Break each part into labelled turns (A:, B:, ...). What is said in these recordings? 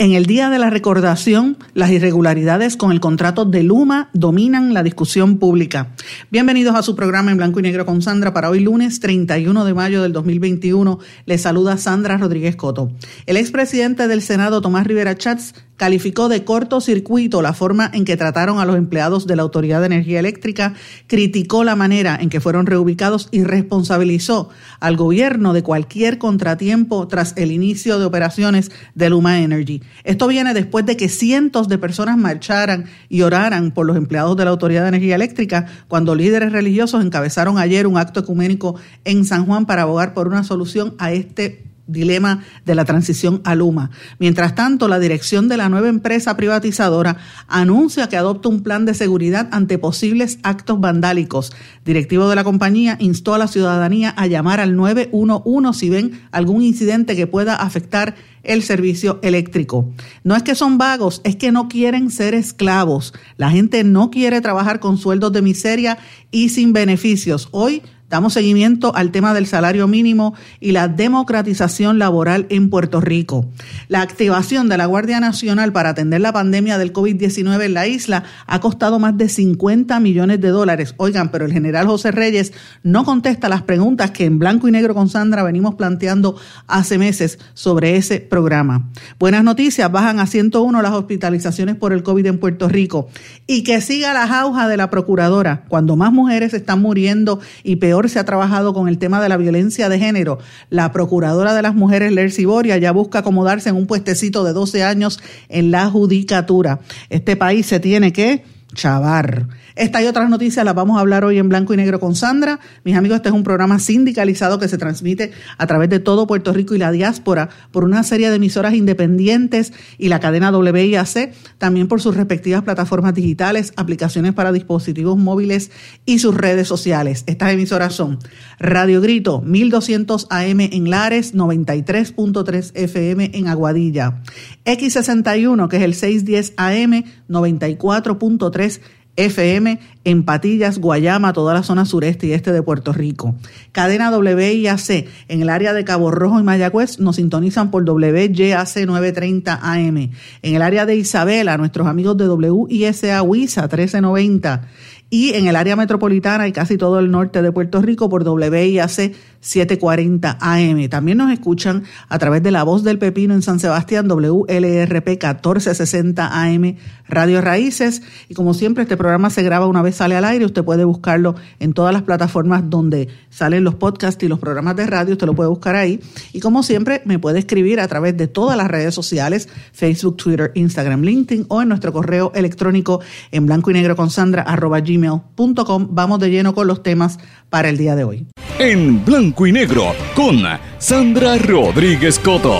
A: En el día de la recordación, las irregularidades con el contrato de Luma dominan la discusión pública. Bienvenidos a su programa en blanco y negro con Sandra para hoy lunes 31 de mayo del 2021. Les saluda Sandra Rodríguez Coto. El expresidente del Senado, Tomás Rivera Chats, calificó de cortocircuito la forma en que trataron a los empleados de la Autoridad de Energía Eléctrica, criticó la manera en que fueron reubicados y responsabilizó al gobierno de cualquier contratiempo tras el inicio de operaciones de Luma Energy. Esto viene después de que cientos de personas marcharan y oraran por los empleados de la Autoridad de Energía Eléctrica cuando líderes religiosos encabezaron ayer un acto ecuménico en San Juan para abogar por una solución a este dilema de la transición a Luma. Mientras tanto, la dirección de la nueva empresa privatizadora anuncia que adopta un plan de seguridad ante posibles actos vandálicos. Directivo de la compañía instó a la ciudadanía a llamar al 911 si ven algún incidente que pueda afectar el servicio eléctrico. No es que son vagos, es que no quieren ser esclavos. La gente no quiere trabajar con sueldos de miseria y sin beneficios. Hoy Damos seguimiento al tema del salario mínimo y la democratización laboral en Puerto Rico. La activación de la Guardia Nacional para atender la pandemia del COVID-19 en la isla ha costado más de 50 millones de dólares. Oigan, pero el general José Reyes no contesta las preguntas que en blanco y negro con Sandra venimos planteando hace meses sobre ese programa. Buenas noticias, bajan a 101 las hospitalizaciones por el COVID en Puerto Rico y que siga la jauja de la procuradora cuando más mujeres están muriendo y peor se ha trabajado con el tema de la violencia de género. La procuradora de las mujeres, Lercy Boria, ya busca acomodarse en un puestecito de 12 años en la judicatura. Este país se tiene que chavar. Esta y otras noticias las vamos a hablar hoy en blanco y negro con Sandra. Mis amigos, este es un programa sindicalizado que se transmite a través de todo Puerto Rico y la diáspora por una serie de emisoras independientes y la cadena WIAC, también por sus respectivas plataformas digitales, aplicaciones para dispositivos móviles y sus redes sociales. Estas emisoras son Radio Grito, 1200 AM en Lares, 93.3 FM en Aguadilla, X61, que es el 610 AM, 94.3 FM en Patillas, Guayama, toda la zona sureste y este de Puerto Rico. Cadena WIAC en el área de Cabo Rojo y Mayagüez nos sintonizan por WYAC 930 AM. En el área de Isabela, nuestros amigos de WISA WISA 1390 y en el área metropolitana y casi todo el norte de Puerto Rico por WIAC 740 AM. También nos escuchan a través de La Voz del Pepino en San Sebastián, WLRP 1460 AM, Radio Raíces. Y como siempre, este programa se graba una vez sale al aire. Usted puede buscarlo en todas las plataformas donde salen los podcasts y los programas de radio. Usted lo puede buscar ahí. Y como siempre, me puede escribir a través de todas las redes sociales, Facebook, Twitter, Instagram, LinkedIn o en nuestro correo electrónico en blanco y negro con Sandra arroba gmail.com. Vamos de lleno con los temas para el día de hoy.
B: En blanco y negro con Sandra Rodríguez Coto.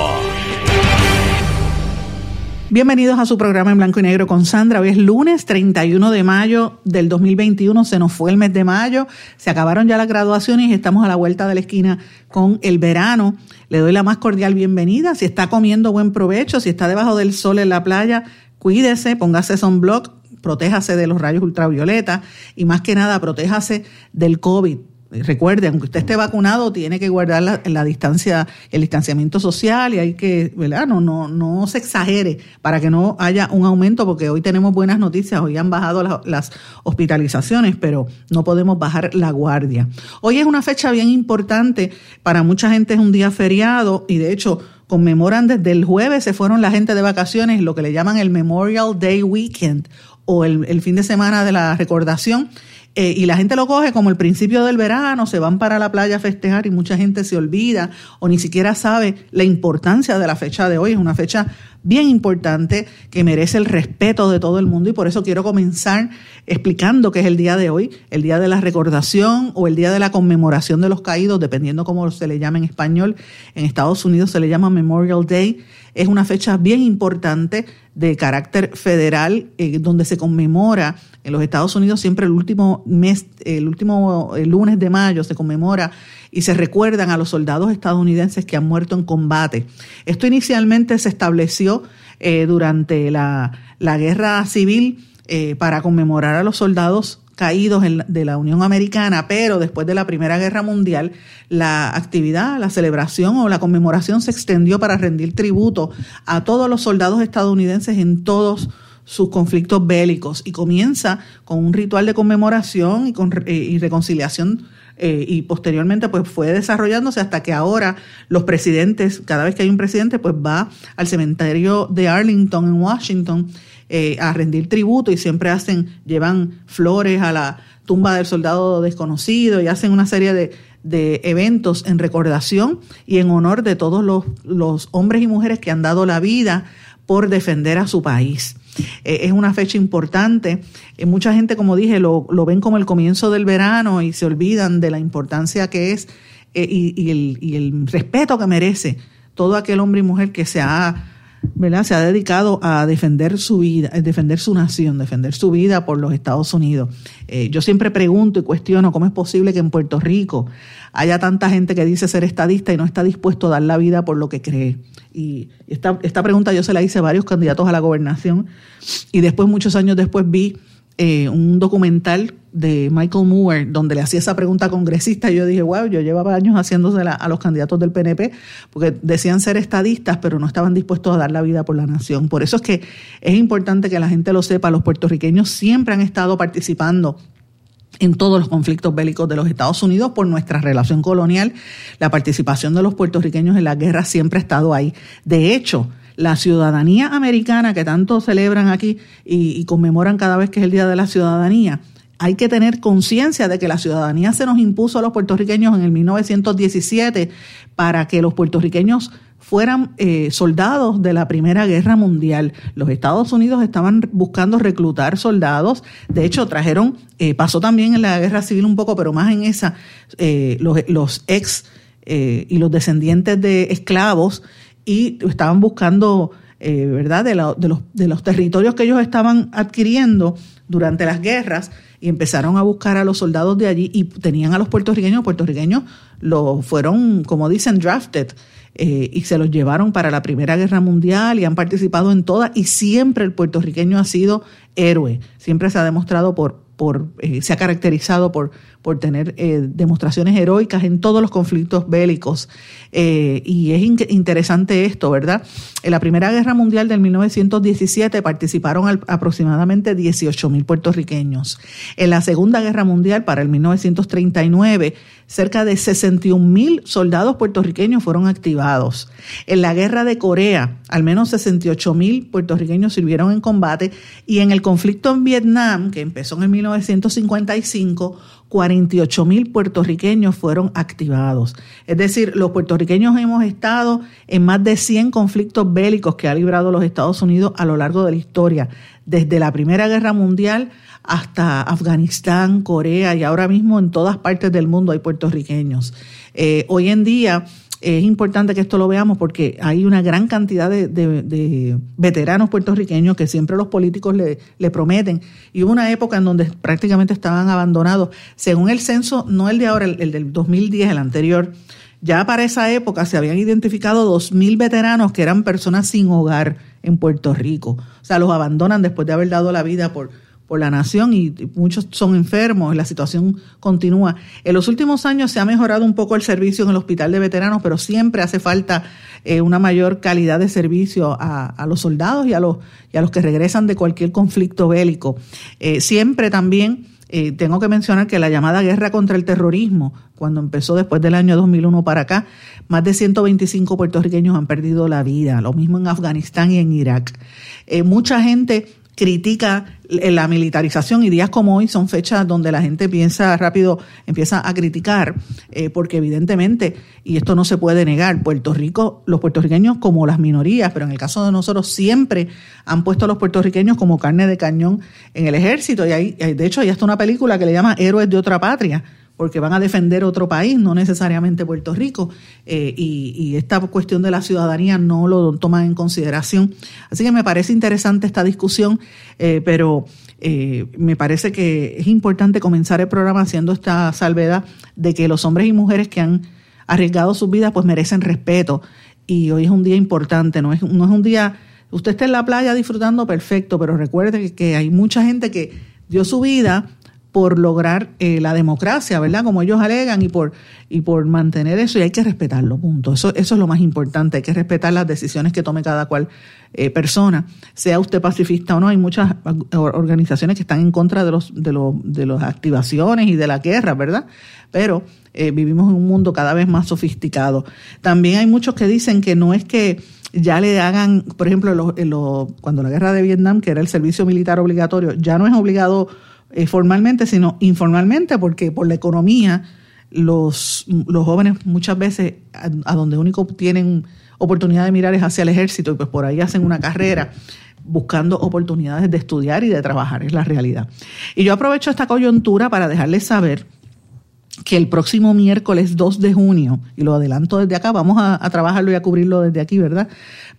A: Bienvenidos a su programa en blanco y negro con Sandra. Hoy es lunes 31 de mayo del 2021. Se nos fue el mes de mayo. Se acabaron ya las graduaciones y estamos a la vuelta de la esquina con el verano. Le doy la más cordial bienvenida. Si está comiendo buen provecho, si está debajo del sol en la playa, cuídese, póngase sunblock, protéjase de los rayos ultravioleta y más que nada protéjase del COVID. Recuerde, aunque usted esté vacunado, tiene que guardar la, distancia, el distanciamiento social y hay que, ¿verdad? No, no, no se exagere para que no haya un aumento, porque hoy tenemos buenas noticias, hoy han bajado las hospitalizaciones, pero no podemos bajar la guardia. Hoy es una fecha bien importante, para mucha gente es un día feriado y de hecho conmemoran desde el jueves, se fueron la gente de vacaciones, lo que le llaman el Memorial Day Weekend o el, el fin de semana de la recordación eh, y la gente lo coge como el principio del verano, se van para la playa a festejar y mucha gente se olvida o ni siquiera sabe la importancia de la fecha de hoy. Es una fecha bien importante que merece el respeto de todo el mundo y por eso quiero comenzar explicando qué es el día de hoy, el día de la recordación o el día de la conmemoración de los caídos, dependiendo cómo se le llame en español. En Estados Unidos se le llama Memorial Day. Es una fecha bien importante de carácter federal eh, donde se conmemora en los Estados Unidos siempre el último mes, el último lunes de mayo se conmemora y se recuerdan a los soldados estadounidenses que han muerto en combate. Esto inicialmente se estableció eh, durante la, guerra civil eh, para conmemorar a los soldados caídos de la Unión Americana, pero después de la Primera Guerra Mundial, la actividad, la celebración o la conmemoración se extendió para rendir tributo a todos los soldados estadounidenses en todos sus conflictos bélicos y comienza con un ritual de conmemoración y, con, eh, y reconciliación eh, y posteriormente pues fue desarrollándose hasta que ahora los presidentes, cada vez que hay un presidente, pues va al cementerio de Arlington en Washington eh, a rendir tributo y siempre hacen, llevan flores a la tumba del soldado desconocido y hacen una serie de, de eventos en recordación y en honor de todos los, los hombres y mujeres que han dado la vida por defender a su país. Eh, es una fecha importante. Eh, mucha gente, como dije, lo, lo, ven como el comienzo del verano y se olvidan de la importancia que es eh, y, el, y, el, respeto que merece todo aquel hombre y mujer que se ha, ¿verdad? se ha dedicado a defender su vida, defender su nación, defender su vida por los Estados Unidos. yo siempre pregunto y cuestiono cómo es posible que en Puerto Rico haya tanta gente que dice ser estadista y no está dispuesto a dar la vida por lo que cree. Y esta pregunta yo se la hice a varios candidatos a la gobernación y después, muchos años después, vi eh, un documental de Michael Moore donde le hacía esa pregunta a congresista y yo dije, wow, yo llevaba años haciéndosela a los candidatos del PNP porque decían ser estadistas pero no estaban dispuestos a dar la vida por la nación. Por eso es que es importante que la gente lo sepa, los puertorriqueños siempre han estado participando en todos los conflictos bélicos de los Estados Unidos por nuestra relación colonial. La participación de los puertorriqueños en la guerra siempre ha estado ahí. De hecho, la ciudadanía americana que tanto celebran aquí y, conmemoran cada vez que es el Día de la Ciudadanía, hay que tener conciencia de que la ciudadanía se nos impuso a los puertorriqueños en el 1917 para que los puertorriqueños fueran eh, soldados de la Primera Guerra Mundial. Los Estados Unidos estaban buscando reclutar soldados. De hecho, trajeron, eh, pasó también en la Guerra Civil un poco, pero más en esa, eh, los, los, ex y los descendientes de esclavos y estaban buscando, ¿verdad?, de, de, los, de los territorios que ellos estaban adquiriendo durante las guerras y empezaron a buscar a los soldados de allí y tenían a los puertorriqueños, puertorriqueños los fueron, como dicen, drafted eh, y se los llevaron para la Primera Guerra Mundial y han participado en todas y siempre el puertorriqueño ha sido héroe, siempre se ha demostrado por, por eh, se ha caracterizado por, por tener eh, demostraciones heroicas en todos los conflictos bélicos. y es interesante esto, ¿verdad? En la Primera Guerra Mundial del 1917 participaron aproximadamente 18 mil puertorriqueños. En la Segunda Guerra Mundial, para el 1939, cerca de 61 mil soldados puertorriqueños fueron activados. En la guerra de Corea, al menos 68 mil puertorriqueños sirvieron en combate y en el conflicto en Vietnam, que empezó en 1955, 48 mil puertorriqueños fueron activados. Es decir, los puertorriqueños hemos estado en más de 100 conflictos bélicos que ha librado los Estados Unidos a lo largo de la historia, desde la Primera Guerra Mundial hasta Afganistán, Corea y ahora mismo en todas partes del mundo hay puertorriqueños. Eh, hoy en día es importante que esto lo veamos porque hay una gran cantidad de, veteranos puertorriqueños que siempre los políticos le, le, prometen. Y hubo una época en donde prácticamente estaban abandonados. Según el censo, no el de ahora, el, el del 2010, el anterior, ya para esa época se habían identificado 2.000 veteranos que eran personas sin hogar en Puerto Rico. O sea, los abandonan después de haber dado la vida por, por la nación y muchos son enfermos, la situación continúa. En los últimos años se ha mejorado un poco el servicio en el hospital de veteranos, pero siempre hace falta eh, una mayor calidad de servicio a, los soldados y a los, y a los que regresan de cualquier conflicto bélico. Eh, siempre también eh, tengo que mencionar que la llamada guerra contra el terrorismo, cuando empezó después del año 2001 para acá, más de 125 puertorriqueños han perdido la vida, lo mismo en Afganistán y en Irak. mucha gente critica la militarización y días como hoy son fechas donde la gente piensa rápido, empieza a criticar, eh, porque evidentemente, y esto no se puede negar, Puerto Rico, los puertorriqueños como las minorías, pero en el caso de nosotros siempre han puesto a los puertorriqueños como carne de cañón en el ejército. Y hay, de hecho hay hasta una película que le llama Héroes de otra patria, porque van a defender otro país, no necesariamente Puerto Rico, eh, y, esta cuestión de la ciudadanía no lo toman en consideración. Así que me parece interesante esta discusión, eh, pero eh, me parece que es importante comenzar el programa haciendo esta salvedad de que los hombres y mujeres que han arriesgado sus vidas pues merecen respeto, y hoy es un día importante, no es, no es un día, usted está en la playa disfrutando perfecto, pero recuerde que hay mucha gente que dio su vida por lograr eh, la democracia, ¿verdad? Como ellos alegan y por, y por mantener eso y hay que respetarlo, punto. Eso, eso es lo más importante, hay que respetar las decisiones que tome cada cual eh, persona, sea usted pacifista o no. Hay muchas organizaciones que están en contra de, los, de, los, de las activaciones y de la guerra, ¿verdad? Pero eh, vivimos en un mundo cada vez más sofisticado. También hay muchos que dicen que no es que ya le hagan, por ejemplo, cuando la guerra de Vietnam, que era el servicio militar obligatorio, ya no es obligado eh, formalmente, sino informalmente, porque por la economía los, los jóvenes muchas veces a, donde único tienen oportunidad de mirar es hacia el ejército y pues por ahí hacen una carrera buscando oportunidades de estudiar y de trabajar, es la realidad. Y yo aprovecho esta coyuntura para dejarles saber que el próximo miércoles 2 de junio, y lo adelanto desde acá, vamos a, trabajarlo y a cubrirlo desde aquí, ¿verdad?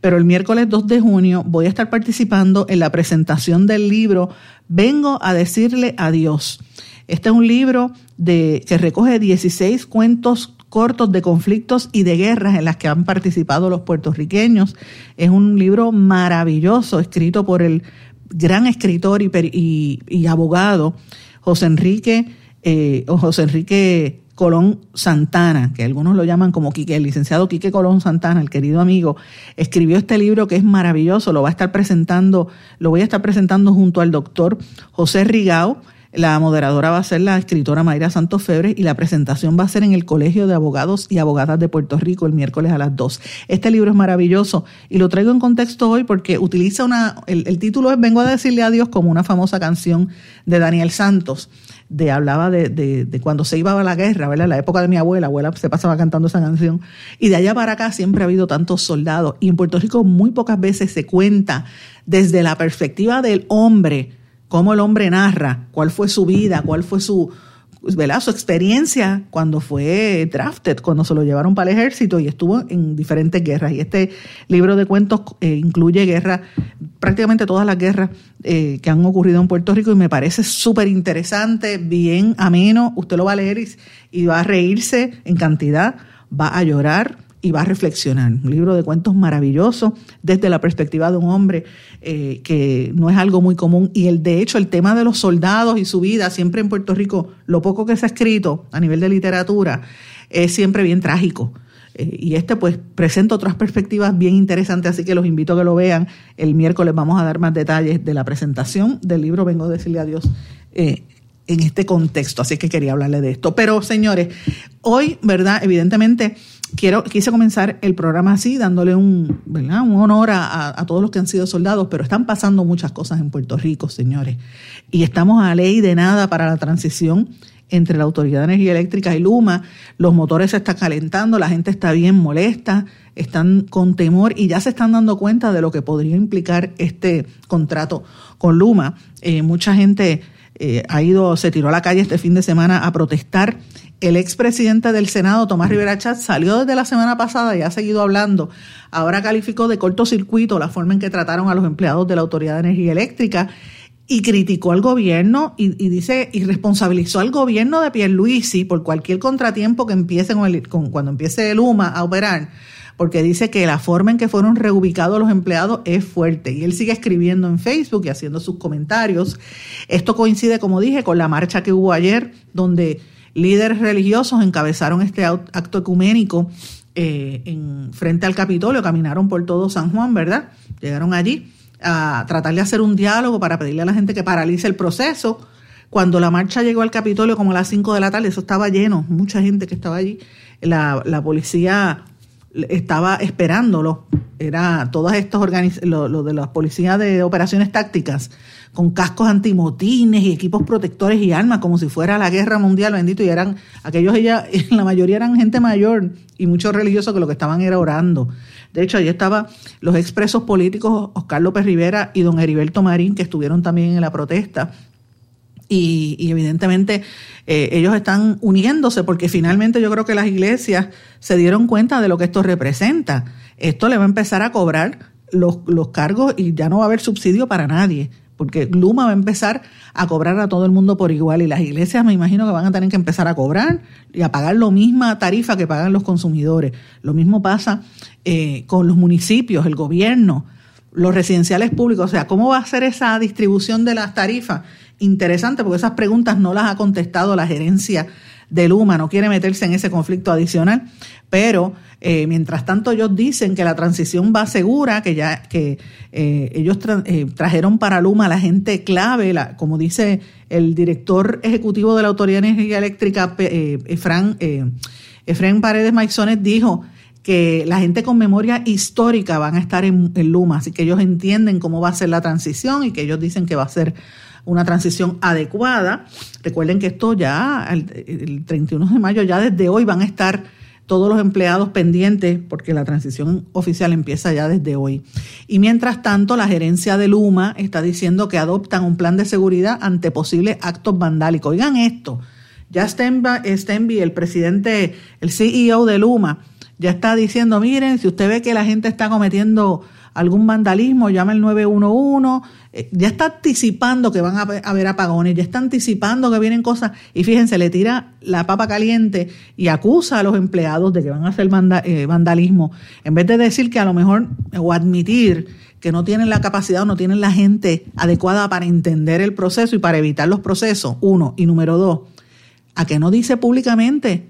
A: Pero el miércoles 2 de junio voy a estar participando en la presentación del libro Vengo a decirle adiós. Este es un libro de, que recoge 16 cuentos cortos de conflictos y de guerras en las que han participado los puertorriqueños. Es un libro maravilloso, escrito por el gran escritor y, abogado José Enrique, eh, José Enrique Colón Santana, que algunos lo llaman como Quique, el licenciado Quique Colón Santana, el querido amigo, escribió este libro que es maravilloso, lo va a estar presentando, lo voy a estar presentando junto al doctor José Rigao, la moderadora va a ser la escritora Mayra Santos Febre y la presentación va a ser en el Colegio de Abogados y Abogadas de Puerto Rico el miércoles a las 2. Este libro es maravilloso y lo traigo en contexto hoy porque utiliza una, el, título es Vengo a decirle adiós como una famosa canción de Daniel Santos de hablaba de, de, cuando se iba a la guerra, ¿verdad? La época de mi abuela, abuela se pasaba cantando esa canción. Y de allá para acá siempre ha habido tantos soldados. Y en Puerto Rico muy pocas veces se cuenta desde la perspectiva del hombre, cómo el hombre narra, cuál fue su vida, cuál fue su, ¿verdad? su experiencia cuando fue drafted, cuando se lo llevaron para el ejército y estuvo en diferentes guerras. Y este libro de cuentos eh, incluye guerras, prácticamente todas las guerras eh, que han ocurrido en Puerto Rico y me parece súper interesante, bien ameno. Usted lo va a leer y va a reírse en cantidad, va a llorar y va a reflexionar. Un libro de cuentos maravilloso desde la perspectiva de un hombre eh, que no es algo muy común. Y el de hecho, el tema de los soldados y su vida, siempre en Puerto Rico, lo poco que se ha escrito a nivel de literatura, es siempre bien trágico. Eh, y este pues presenta otras perspectivas bien interesantes, así que los invito a que lo vean. El miércoles vamos a dar más detalles de la presentación del libro Vengo a decirle adiós. Eh, en este contexto, así que quería hablarle de esto. Pero señores, hoy, ¿verdad? Evidentemente, quiero, quise comenzar el programa así, dándole un, ¿verdad? un honor a, todos los que han sido soldados, pero están pasando muchas cosas en Puerto Rico, señores. Y estamos a ley de nada para la transición entre la Autoridad de Energía Eléctrica y Luma. Los motores se están calentando, la gente está bien molesta, están con temor y ya se están dando cuenta de lo que podría implicar este contrato con Luma. Eh, mucha gente eh, ha ido, se tiró a la calle este fin de semana a protestar el expresidente del Senado, Tomás Rivera Chat, salió desde la semana pasada y ha seguido hablando. Ahora calificó de cortocircuito la forma en que trataron a los empleados de la Autoridad de Energía Eléctrica y criticó al gobierno y, dice y responsabilizó al gobierno de Pierluisi por cualquier contratiempo que empiece con, el, con cuando empiece el UMA a operar, porque dice que la forma en que fueron reubicados los empleados es fuerte y él sigue escribiendo en Facebook y haciendo sus comentarios. Esto coincide, como dije, con la marcha que hubo ayer donde líderes religiosos encabezaron este acto ecuménico eh, en, frente al Capitolio, caminaron por todo San Juan, ¿verdad? Llegaron allí a tratar de hacer un diálogo para pedirle a la gente que paralice el proceso. Cuando la marcha llegó al Capitolio como a las 5 de la tarde, eso estaba lleno, mucha gente que estaba allí, la, la policía estaba esperándolo. Era todas estos lo, lo, de las policías de operaciones tácticas con cascos antimotines y equipos protectores y armas, como si fuera la guerra mundial, bendito. Y eran, aquellos, ella, la mayoría eran gente mayor y muchos religiosos que lo que estaban era orando. De hecho, ahí estaban los expresos políticos Oscar López Rivera y don Heriberto Marín, que estuvieron también en la protesta. Y, evidentemente eh, ellos están uniéndose porque finalmente yo creo que las iglesias se dieron cuenta de lo que esto representa. Esto le va a empezar a cobrar los, los cargos y ya no va a haber subsidio para nadie porque Luma va a empezar a cobrar a todo el mundo por igual y las iglesias me imagino que van a tener que empezar a cobrar y a pagar la misma tarifa que pagan los consumidores. Lo mismo pasa eh, con los municipios, el gobierno, los residenciales públicos. O sea, ¿cómo va a ser esa distribución de las tarifas? Interesante, porque esas preguntas no las ha contestado la gerencia de Luma, no quiere meterse en ese conflicto adicional, pero eh, mientras tanto ellos dicen que la transición va segura, que ya que eh, ellos eh, trajeron para Luma la gente clave, la, como dice el director ejecutivo de la Autoridad de Energía Eléctrica, Efran, Efren Paredes Maizones, dijo que la gente con memoria histórica van a estar en Luma, así que ellos entienden cómo va a ser la transición y que ellos dicen que va a ser una transición adecuada. Recuerden que esto ya, el, 31 de mayo, ya desde hoy van a estar todos los empleados pendientes, porque la transición oficial empieza ya desde hoy. Y mientras tanto, la gerencia de Luma está diciendo que adoptan un plan de seguridad ante posibles actos vandálicos. Oigan esto, ya Stenby, el presidente, el CEO de Luma, ya está diciendo, miren, si usted ve que la gente está cometiendo algún vandalismo, llama el 911, eh, ya está anticipando que van a haber apagones, ya está anticipando que vienen cosas y fíjense, le tira la papa caliente y acusa a los empleados de que van a hacer eh, vandalismo, en vez de decir que a lo mejor o admitir que no tienen la capacidad o no tienen la gente adecuada para entender el proceso y para evitar los procesos, uno, y número dos, a que no dice públicamente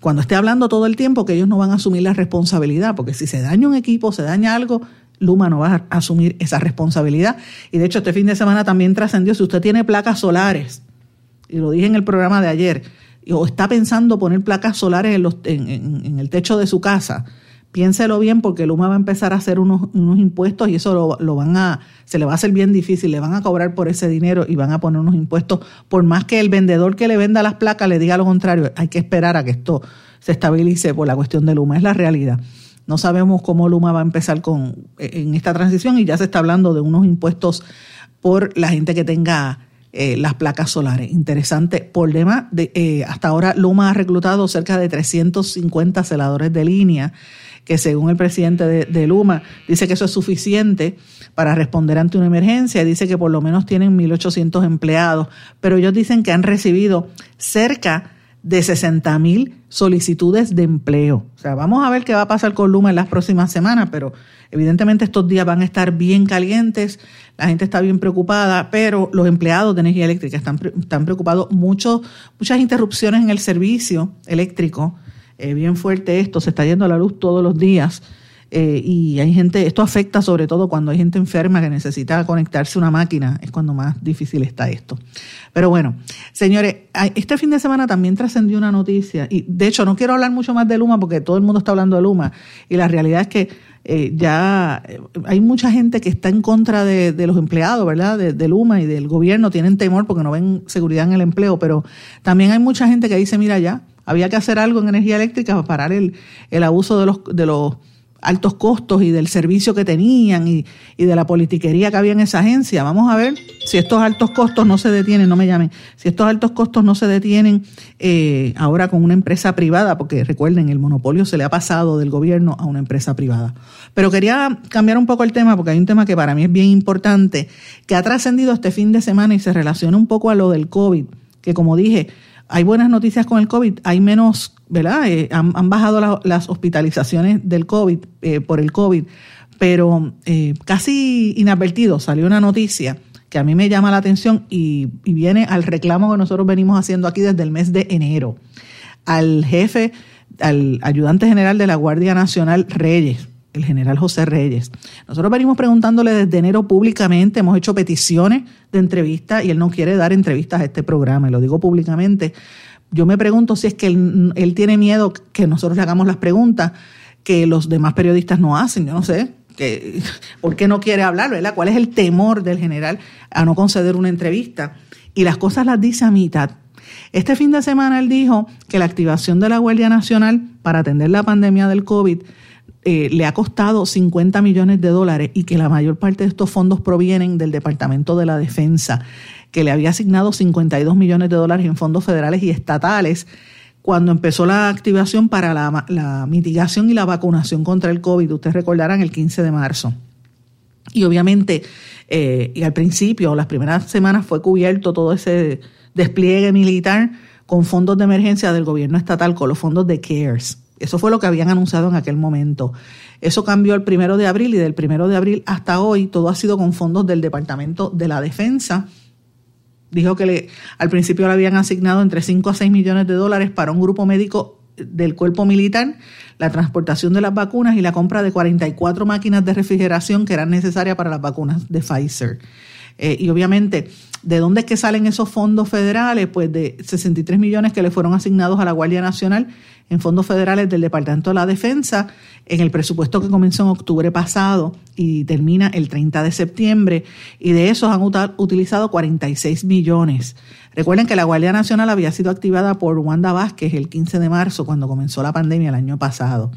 A: cuando esté hablando todo el tiempo que ellos no van a asumir la responsabilidad, porque si se daña un equipo, se daña algo, Luma no va a asumir esa responsabilidad. Y de hecho, este fin de semana también trascendió, si usted tiene placas solares, y lo dije en el programa de ayer, o está pensando poner placas solares en, los, en el techo de su casa, piénselo bien porque Luma va a empezar a hacer unos, unos impuestos y eso lo, van a, se le va a hacer bien difícil, le van a cobrar por ese dinero y van a poner unos impuestos, por más que el vendedor que le venda las placas le diga lo contrario, hay que esperar a que esto se estabilice por la cuestión de Luma, es la realidad. No sabemos cómo Luma va a empezar con, en esta transición y ya se está hablando de unos impuestos por la gente que tenga eh, las placas solares. Interesante. Por demás, de, eh, hasta ahora Luma ha reclutado cerca de 350 celadores de línea que según el presidente de, Luma dice que eso es suficiente para responder ante una emergencia, dice que por lo menos tienen 1.800 empleados, pero ellos dicen que han recibido cerca de 60 mil solicitudes de empleo. O sea, vamos a ver qué va a pasar con Luma en las próximas semanas, pero evidentemente estos días van a estar bien calientes, la gente está bien preocupada, pero los empleados de energía eléctrica están, están preocupados. Mucho, muchas interrupciones en el servicio eléctrico eh, bien fuerte esto, se está yendo a la luz todos los días. Eh, y hay gente, esto afecta sobre todo cuando hay gente enferma que necesita conectarse a una máquina, es cuando más difícil está esto. Pero bueno, señores, este fin de semana también trascendió una noticia, y de hecho no quiero hablar mucho más de Luma porque todo el mundo está hablando de Luma, y la realidad es que eh, ya hay mucha gente que está en contra de, los empleados, ¿verdad? De, de, Luma y del gobierno, tienen temor porque no ven seguridad en el empleo, pero también hay mucha gente que dice, mira ya, había que hacer algo en energía eléctrica para parar el, el abuso de los, de los altos costos y del servicio que tenían y, y, de la politiquería que había en esa agencia. Vamos a ver si estos altos costos no se detienen, no me llamen, si estos altos costos no se detienen eh, ahora con una empresa privada, porque recuerden, el monopolio se le ha pasado del gobierno a una empresa privada. Pero quería cambiar un poco el tema, porque hay un tema que para mí es bien importante, que ha trascendido este fin de semana y se relaciona un poco a lo del COVID, que como dije, hay buenas noticias con el COVID, hay menos, ¿verdad? Eh, han, bajado las hospitalizaciones del COVID, eh, por el COVID, pero eh, casi inadvertido salió una noticia que a mí me llama la atención y, y, viene al reclamo que nosotros venimos haciendo aquí desde el mes de enero. Al jefe, al ayudante general de la Guardia Nacional Reyes, el general José Reyes. Nosotros venimos preguntándole desde enero públicamente, hemos hecho peticiones de entrevistas y él no quiere dar entrevistas a este programa, y lo digo públicamente, Yo me pregunto si es que él, tiene miedo que nosotros le hagamos las preguntas que los demás periodistas no hacen, yo no sé, que, ¿por qué no quiere hablar, verdad? ¿Cuál es el temor del general a no conceder una entrevista? Y las cosas las dice a mitad. Este fin de semana él dijo que la activación de la Guardia Nacional para atender la pandemia del COVID eh, le ha costado 50 millones de dólares y que la mayor parte de estos fondos provienen del Departamento de la Defensa, que le había asignado 52 millones de dólares en fondos federales y estatales cuando empezó la activación para la, mitigación y la vacunación contra el COVID. Ustedes recordarán el 15 de marzo. Y obviamente, eh, y al principio, las primeras semanas fue cubierto todo ese despliegue militar con fondos de emergencia del gobierno estatal, con los fondos de CARES. Eso fue lo que habían anunciado en aquel momento. Eso cambió el primero de abril y del primero de abril hasta hoy todo ha sido con fondos del Departamento de la Defensa dijo que al principio le habían asignado entre 5 a 6 millones de dólares para un grupo médico del cuerpo militar, la transportación de las vacunas y la compra de 44 máquinas de refrigeración que eran necesarias para las vacunas de Pfizer. Eh, y obviamente, ¿de dónde es que salen esos fondos federales? Pues de 63 millones que le fueron asignados a la Guardia Nacional en fondos federales del Departamento de la Defensa en el presupuesto que comenzó en octubre pasado y termina el 30 de septiembre, y de esos han utilizado 46 millones. Recuerden que la Guardia Nacional había sido activada por Wanda Vázquez el 15 de marzo, cuando comenzó la pandemia el año pasado.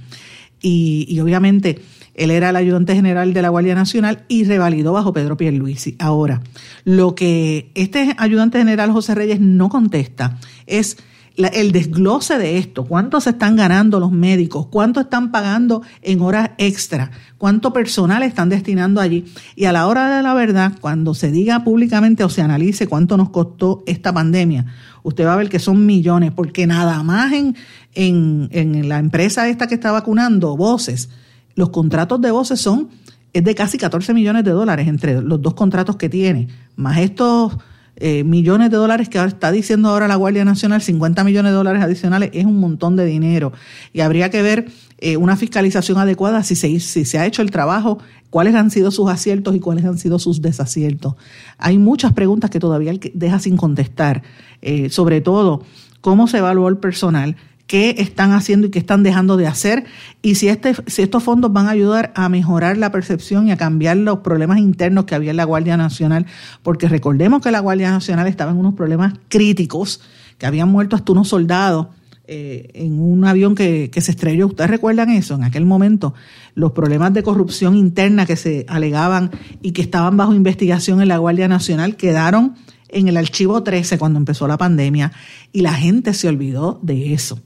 A: Y, y obviamente él era el ayudante general de la Guardia Nacional y revalidó bajo Pedro Pierluisi. Ahora, lo que este ayudante general José Reyes no contesta es el desglose de esto, cuánto se están ganando los médicos, cuánto están pagando en horas extra, cuánto personal están destinando allí. Y a la hora de la verdad, cuando se diga públicamente o se analice cuánto nos costó esta pandemia, usted va a ver que son millones, porque nada más en, en, la empresa esta que está vacunando, Voces, los contratos de Voces son es de casi 14 millones de dólares entre los dos contratos que tiene, más estos eh, millones de dólares que está diciendo ahora la Guardia Nacional, 50 millones de dólares adicionales, es un montón de dinero. Y habría que ver eh, una fiscalización adecuada si se, si se ha hecho el trabajo, cuáles han sido sus aciertos y cuáles han sido sus desaciertos. Hay muchas preguntas que todavía deja sin contestar, eh, sobre todo cómo se evaluó el personal, qué están haciendo y qué están dejando de hacer y si, este, si estos fondos van a ayudar a mejorar la percepción y a cambiar los problemas internos que había en la Guardia Nacional, porque recordemos que la Guardia Nacional estaba en unos problemas críticos, que habían muerto hasta unos soldados eh, en un avión que, que se estrelló. ¿Ustedes recuerdan eso? En aquel momento, los problemas de corrupción interna que se alegaban y que estaban bajo investigación en la Guardia Nacional quedaron en el archivo 13 cuando empezó la pandemia y la gente se olvidó de eso.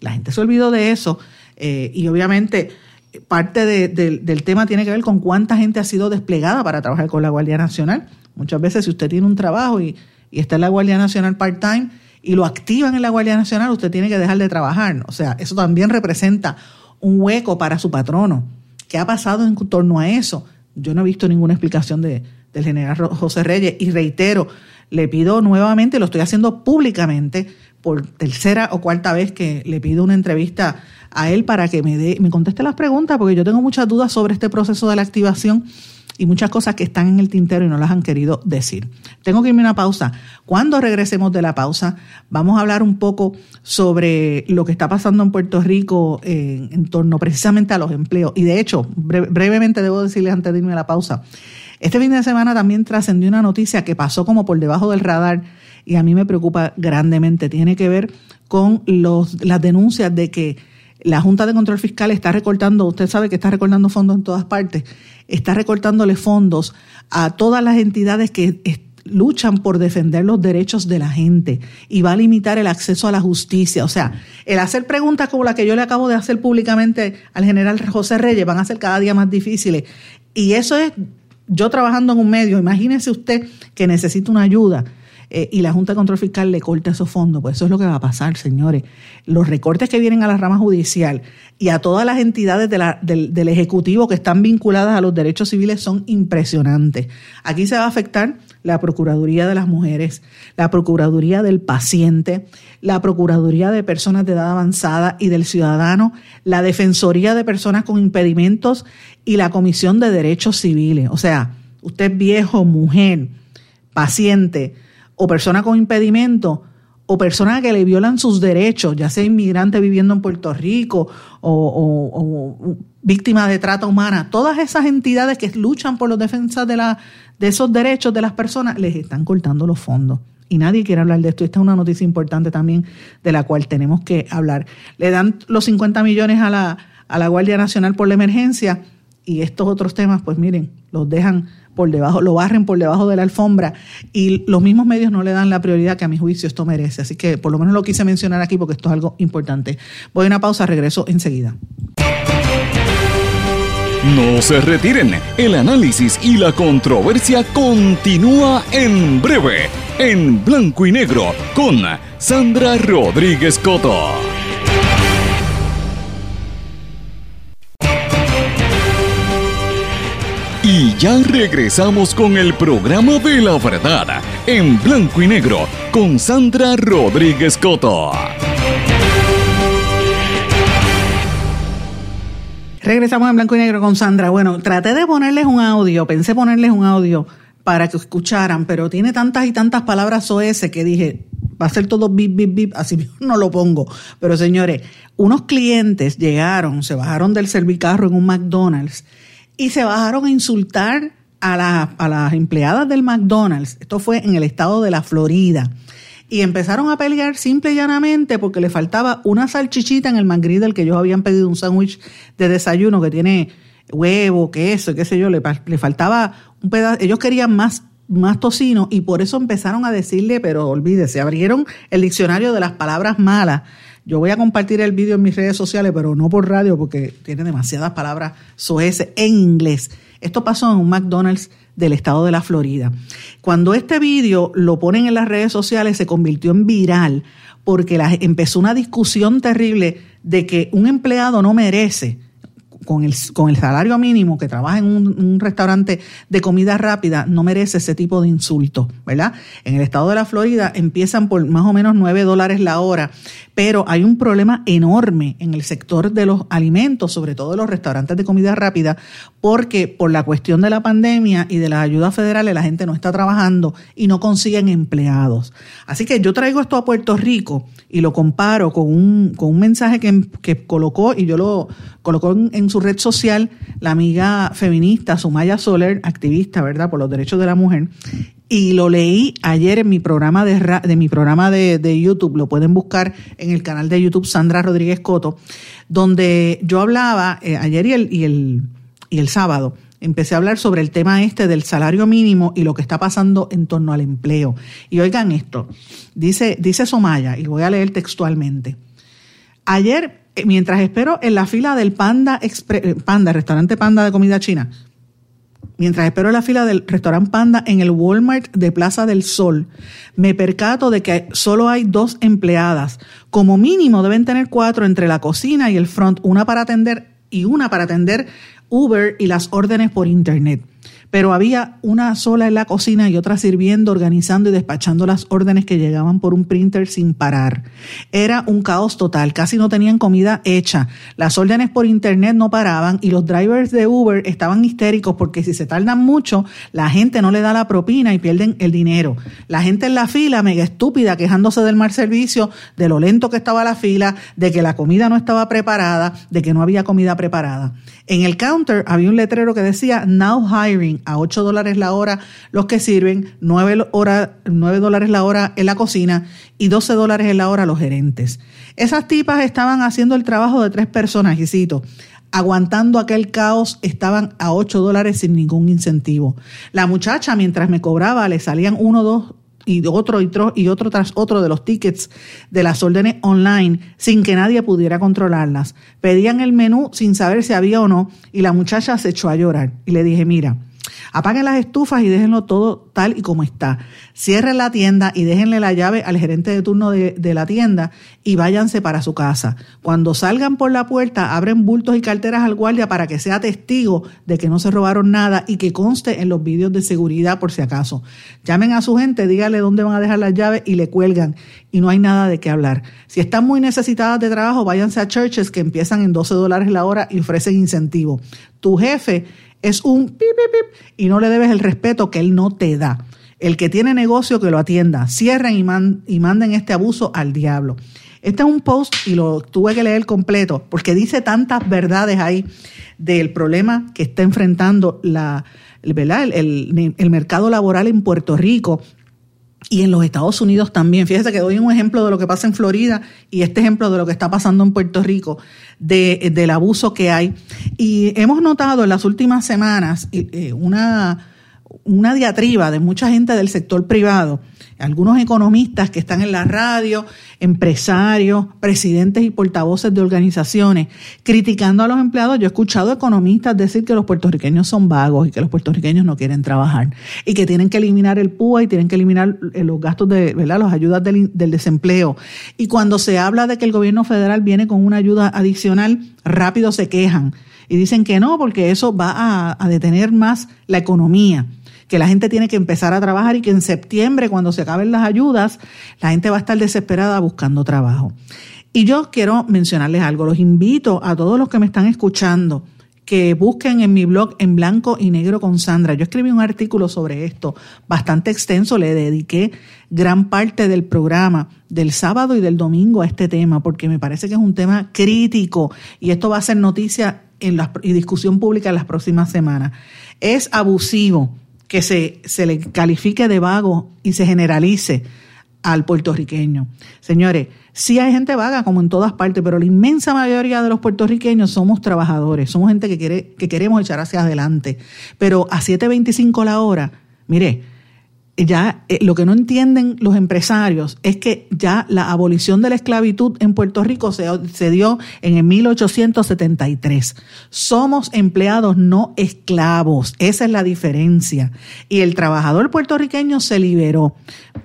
A: La gente se olvidó de eso eh, y obviamente parte del tema tiene que ver con cuánta gente ha sido desplegada para trabajar con la Guardia Nacional. Muchas veces si usted tiene un trabajo y, está en la Guardia Nacional part-time y lo activan en la Guardia Nacional, usted tiene que dejar de trabajar. O sea, eso también representa un hueco para su patrono. ¿Qué ha pasado en torno a eso? Yo no he visto ninguna explicación de, del general José Reyes y reitero, le pido nuevamente, lo estoy haciendo públicamente, por tercera o cuarta vez que le pido una entrevista a él para que me, dé, me conteste las preguntas, porque yo tengo muchas dudas sobre este proceso de la activación y muchas cosas que están en el tintero y no las han querido decir. Tengo que irme a una pausa. Cuando regresemos de la pausa, vamos a hablar un poco sobre lo que está pasando en Puerto Rico en, torno precisamente a los empleos. Y de hecho, brevemente debo decirles antes de irme a la pausa, este fin de semana también trascendió una noticia que pasó como por debajo del radar y a mí me preocupa grandemente. Tiene que ver con los, las denuncias de que la Junta de Control Fiscal está recortando, usted sabe que está recortando fondos en todas partes, está recortándole fondos a todas las entidades que luchan por defender los derechos de la gente y va a limitar el acceso a la justicia. O sea, el hacer preguntas como la que yo le acabo de hacer públicamente al general José Reyes van a ser cada día más difíciles. Y eso es yo trabajando en un medio, imagínese usted que necesita una ayuda eh, y la Junta de Control Fiscal le corta esos fondos, pues eso es lo que va a pasar, señores. Los recortes que vienen a la rama judicial y a todas las entidades del, del Ejecutivo que están vinculadas a los derechos civiles son impresionantes. Aquí se va a afectar la Procuraduría de las Mujeres, la Procuraduría del Paciente, la Procuraduría de Personas de Edad Avanzada y del Ciudadano, la Defensoría de Personas con Impedimentos y la Comisión de Derechos Civiles. O sea, usted viejo, mujer, paciente o persona con impedimento, o personas que le violan sus derechos, ya sea inmigrante viviendo en Puerto Rico o, víctimas de trata humana, todas esas entidades que luchan por la defensa de, la, de esos derechos de las personas, les están cortando los fondos. Y nadie quiere hablar de esto. Esta es una noticia importante también de la cual tenemos que hablar. Le dan los 50 millones a la, a la Guardia Nacional por la emergencia y estos otros temas, pues miren, los dejan por debajo, lo barren por debajo de la alfombra y los mismos medios no le dan la prioridad que a mi juicio esto merece. Así que por lo menos lo quise mencionar aquí porque esto es algo importante. Voy a una pausa, regreso enseguida.
B: No se retiren, el análisis y la controversia continúa en breve, en blanco y negro, con Sandra Rodríguez Coto. Y ya regresamos con el programa de la verdad, en blanco y negro, con Sandra Rodríguez Coto.
A: Regresamos en blanco y negro con Sandra. Bueno, traté de ponerles un audio, pensé ponerles un audio para que escucharan, pero tiene tantas y tantas palabras OS que dije, va a ser todo bip, bip, bip, así no lo pongo. Pero señores, unos clientes llegaron, se bajaron del servicarro en un McDonald's y se bajaron a insultar a, a las empleadas del McDonald's. Esto fue en el estado de la Florida. Y empezaron a pelear simple y llanamente porque le faltaba una salchichita en el McGriddle que ellos habían pedido un sándwich de desayuno que tiene huevo, queso, qué sé yo, le, le faltaba un pedazo, ellos querían más más tocino y por eso empezaron a decirle, pero olvídese, abrieron el diccionario de las palabras malas yo voy a compartir el vídeo en mis redes sociales, pero no por radio porque tiene demasiadas palabras soeces en inglés. Esto pasó en un McDonald's del estado de la Florida. Cuando este vídeo lo ponen en las redes sociales se convirtió en viral porque empezó una discusión terrible de que un empleado no merece con el, con el salario mínimo que trabaja en un, restaurante de comida rápida no merece ese tipo de insulto, ¿verdad? En el estado de la Florida empiezan por más o menos 9 dólares la hora, pero hay un problema enorme en el sector de los alimentos, sobre todo los restaurantes de comida rápida, porque por la cuestión de la pandemia y de las ayudas federales la gente no está trabajando y no consiguen empleados. Así que yo traigo esto a Puerto Rico y lo comparo con un, con un mensaje que, que colocó y yo lo colocó en, su red social la amiga feminista Sumaya Soler, activista, ¿verdad?, por los derechos de la mujer. Y lo leí ayer en mi programa de, de mi programa de, YouTube, lo pueden buscar en el canal de YouTube Sandra Rodríguez Coto, donde yo hablaba eh, ayer y el, y, el, y el sábado, empecé a hablar sobre el tema este del salario mínimo y lo que está pasando en torno al empleo. Y oigan esto, dice, dice Somaya, y voy a leer textualmente. Ayer mientras espero en la fila del Panda, eh, Panda, restaurante Panda de comida china, mientras espero en la fila del restaurante Panda en el Walmart de Plaza del Sol, me percato de que solo hay dos empleadas. Como mínimo deben tener cuatro entre la cocina y el front, una para atender y una para atender Uber y las órdenes por Internet pero había una sola en la cocina y otra sirviendo, organizando y despachando las órdenes que llegaban por un printer sin parar. Era un caos total, casi no tenían comida hecha, las órdenes por internet no paraban y los drivers de Uber estaban histéricos porque si se tardan mucho, la gente no le da la propina y pierden el dinero. La gente en la fila, mega estúpida, quejándose del mal servicio, de lo lento que estaba la fila, de que la comida no estaba preparada, de que no había comida preparada. En el counter había un letrero que decía Now Hiring a 8 dólares la hora los que sirven, 9, dólares la hora en la cocina y 12 dólares la hora los gerentes. Esas tipas estaban haciendo el trabajo de tres personas, y aguantando aquel caos, estaban a 8 dólares sin ningún incentivo. La muchacha, mientras me cobraba, le salían uno, dos y otro y otro, y otro tras otro de los tickets de las órdenes online sin que nadie pudiera controlarlas. Pedían el menú sin saber si había o no y la muchacha se echó a llorar y le dije, mira, Apaguen las estufas y déjenlo todo tal y como está. Cierren la tienda y déjenle la llave al gerente de turno de, la tienda y váyanse para su casa. Cuando salgan por la puerta, abren bultos y carteras al guardia para que sea testigo de que no se robaron nada y que conste en los vídeos de seguridad por si acaso. Llamen a su gente, díganle dónde van a dejar las llaves y le cuelgan y no hay nada de qué hablar. Si están muy necesitadas de trabajo, váyanse a churches que empiezan en 12 dólares la hora y ofrecen incentivo. Tu jefe es un pip, pip, pip, y no le debes el respeto que él no te da. El que tiene negocio que lo atienda. Cierren y, manden este abuso al diablo. Este es un post y lo tuve que leer completo porque dice tantas verdades ahí del problema que está enfrentando la, el, mercado laboral en Puerto Rico y en los Estados Unidos también. Fíjese que doy un ejemplo de lo que pasa en Florida y este ejemplo de lo que está pasando en Puerto Rico, de, del abuso que hay. Y hemos notado en las últimas semanas eh, una, una diatriba de mucha gente del sector privado algunos economistas que están en la radio, empresarios, presidentes y portavoces de organizaciones, criticando a los empleados. Yo he escuchado economistas decir que los puertorriqueños son vagos y que los puertorriqueños no quieren trabajar y que tienen que eliminar el PUA y tienen que eliminar eh, los gastos de, ¿verdad? Las ayudas del, desempleo. Y cuando se habla de que el gobierno federal viene con una ayuda adicional, rápido se quejan y dicen que no, porque eso va a detener más la economía que la gente tiene que empezar a trabajar y que en septiembre, cuando se acaben las ayudas, la gente va a estar desesperada buscando trabajo. Y yo quiero mencionarles algo, los invito a todos los que me están escuchando que busquen en mi blog en blanco y negro con Sandra. Yo escribí un artículo sobre esto, bastante extenso, le dediqué gran parte del programa del sábado y del domingo a este tema, porque me parece que es un tema crítico y esto va a ser noticia en la, y discusión pública en las próximas semanas. Es abusivo que se, se le califique de vago y se generalice al puertorriqueño. Señores, sí hay gente vaga como en todas partes, pero la inmensa mayoría de los puertorriqueños somos trabajadores, somos gente que, quiere, que queremos echar hacia adelante. Pero a 7.25 la hora, mire, ya eh, lo que no entienden los empresarios es que ya la abolición de la esclavitud en Puerto Rico se, dio en el 1873. Somos empleados, no esclavos. Esa es la diferencia. Y el trabajador puertorriqueño se liberó.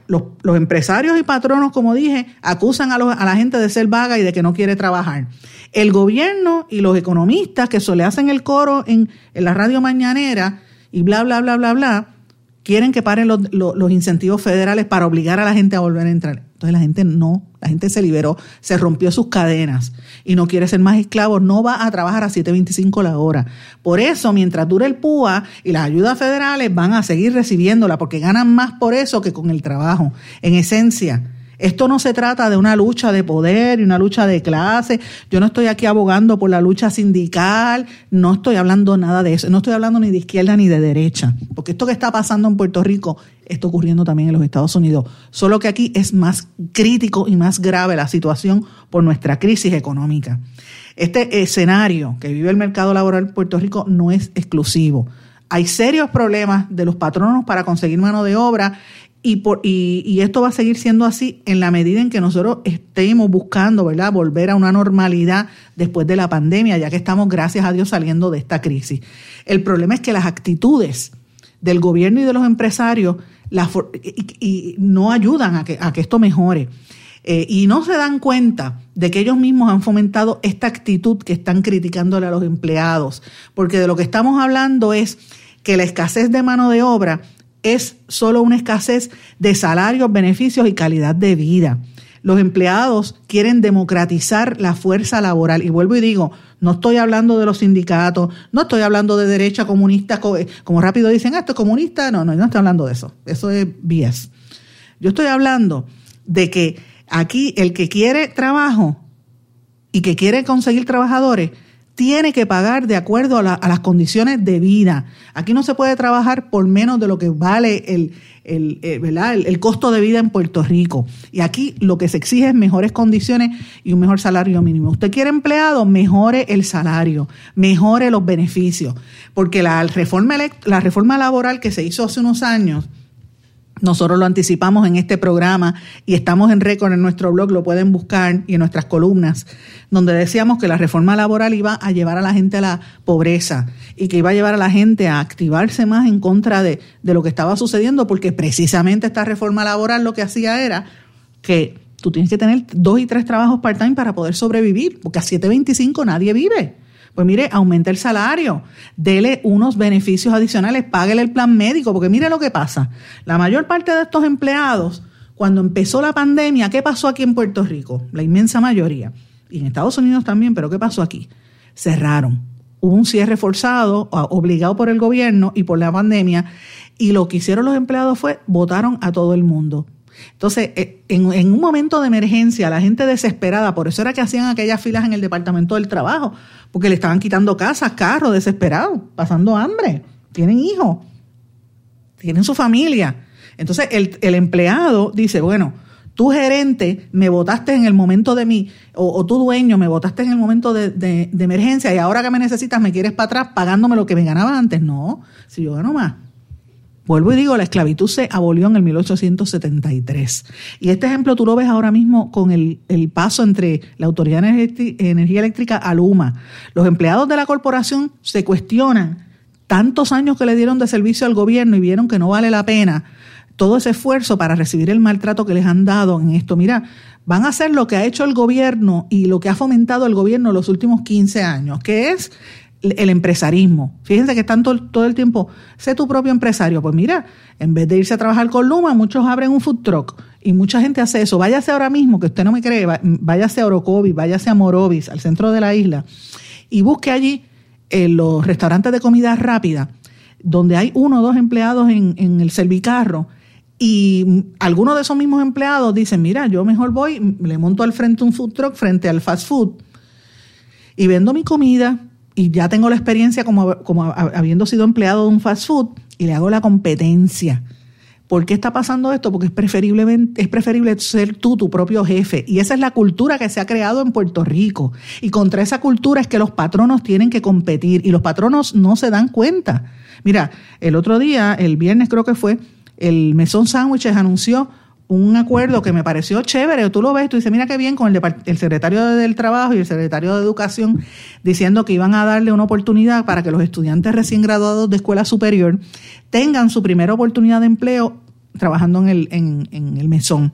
A: Los, los empresarios y patronos, como dije, acusan a, a, la gente de ser vaga y de que no quiere trabajar. El gobierno y los economistas que se le hacen el coro en, en la radio mañanera y bla, bla, bla, bla, bla, quieren que paren los, los, incentivos federales para obligar a la gente a volver a entrar. Entonces la gente no, la gente se liberó, se rompió sus cadenas y no quiere ser más esclavo, no va a trabajar a 7.25 la hora. Por eso, mientras dure el PUA y las ayudas federales van a seguir recibiéndola porque ganan más por eso que con el trabajo. En esencia, esto no se trata de una lucha de poder y una lucha de clase. Yo no estoy aquí abogando por la lucha sindical, no estoy hablando nada de eso, no estoy hablando ni de izquierda ni de derecha, porque esto que está pasando en Puerto Rico está ocurriendo también en los Estados Unidos, solo que aquí es más crítico y más grave la situación por nuestra crisis económica. Este escenario que vive el mercado laboral en Puerto Rico no es exclusivo. Hay serios problemas de los patronos para conseguir mano de obra y, por, y, y, esto va a seguir siendo así en la medida en que nosotros estemos buscando, ¿verdad?, volver a una normalidad después de la pandemia, ya que estamos, gracias a Dios, saliendo de esta crisis. El problema es que las actitudes del gobierno y de los empresarios y, no ayudan a que, a que esto mejore. Eh, y no se dan cuenta de que ellos mismos han fomentado esta actitud que están criticándole a los empleados, porque de lo que estamos hablando es que la escasez de mano de obra es solo una escasez de salarios, beneficios y calidad de vida. Los empleados quieren democratizar la fuerza laboral. Y vuelvo y digo, no estoy hablando de los sindicatos, no estoy hablando de derecha comunista, eh, como rápido dicen, ah, esto es comunista. No, no, no estoy hablando de eso. Eso es bias. Yo estoy hablando de que aquí el que quiere trabajo y que quiere conseguir trabajadores tiene que pagar de acuerdo a, las condiciones de vida. Aquí no se puede trabajar por menos de lo que vale el, el, eh, el, el, costo de vida en Puerto Rico. Y aquí lo que se exige es mejores condiciones y un mejor salario mínimo. Usted quiere empleado, mejore el salario, mejore los beneficios. Porque la reforma, la reforma laboral que se hizo hace unos años, nosotros lo anticipamos en este programa y estamos en récord en nuestro blog, lo pueden buscar y en nuestras columnas, donde decíamos que la reforma laboral iba a llevar a la gente a la pobreza y que iba a llevar a la gente a activarse más en contra de, de lo que estaba sucediendo, porque precisamente esta reforma laboral lo que hacía era que tú tienes que tener dos y tres trabajos part-time para poder sobrevivir, porque a 7.25 nadie vive. Pues mire, aumente el salario, dele unos beneficios adicionales, páguele el plan médico, porque mire lo que pasa. La mayor parte de estos empleados, cuando empezó la pandemia, ¿qué pasó aquí en Puerto Rico? La inmensa mayoría. Y en Estados Unidos también, pero ¿qué pasó aquí? Cerraron. hubo un cierre forzado, obligado por el gobierno y por la pandemia, y lo que hicieron los empleados fue votaron a todo el mundo. Entonces, eh, en, un momento de emergencia, la gente desesperada, por eso era que hacían aquellas filas en el Departamento del Trabajo, porque le estaban quitando casas, carros, desesperados, pasando hambre, tienen hijos, tienen su familia. Entonces, el, empleado dice, bueno, tú gerente me votaste en el momento de mi, o, tu dueño me votaste en el momento de, de, emergencia y ahora que me necesitas me quieres para atrás pagándome lo que me ganaba antes. No, si yo gano más, Vuelvo y digo, la esclavitud se abolió en el 1873. Y este ejemplo tú lo ves ahora mismo con el, paso entre la Autoridad de Energía Eléctrica a Luma. Los empleados de la corporación se cuestionan tantos años que le dieron de servicio al gobierno y vieron que no vale la pena todo ese esfuerzo para recibir el maltrato que les han dado en esto. Mira, van a hacer lo que ha hecho el gobierno y lo que ha fomentado el gobierno los últimos 15 años, que es el empresarismo. Fíjense que están todo, el tiempo, sé tu propio empresario. Pues mira, en vez de irse a trabajar con Luma, muchos abren un food truck y mucha gente hace eso. Váyase ahora mismo, que usted no me cree, váyase a Orocovis, váyase a Morovis, al centro de la isla, y busque allí eh, los restaurantes de comida rápida, donde hay uno o dos empleados en, en el servicarro. Y algunos de esos mismos empleados dicen, mira, yo mejor voy, le monto al frente un food truck frente al fast food y vendo mi comida, y ya tengo la experiencia como, como habiendo sido empleado de un fast food y le hago la competencia. ¿Por qué está pasando esto? Porque es, preferiblemente, es preferible ser tú tu propio jefe. Y esa es la cultura que se ha creado en Puerto Rico. Y contra esa cultura es que los patronos tienen que competir y los patronos no se dan cuenta. Mira, el otro día, el viernes creo que fue, el Mesón Sándwiches anunció un acuerdo que me pareció chévere, tú lo ves, tú dices, mira qué bien con el, secretario del Trabajo y el secretario de Educación diciendo que iban a darle una oportunidad para que los estudiantes recién graduados de escuela superior tengan su primera oportunidad de empleo trabajando en el, en el mesón.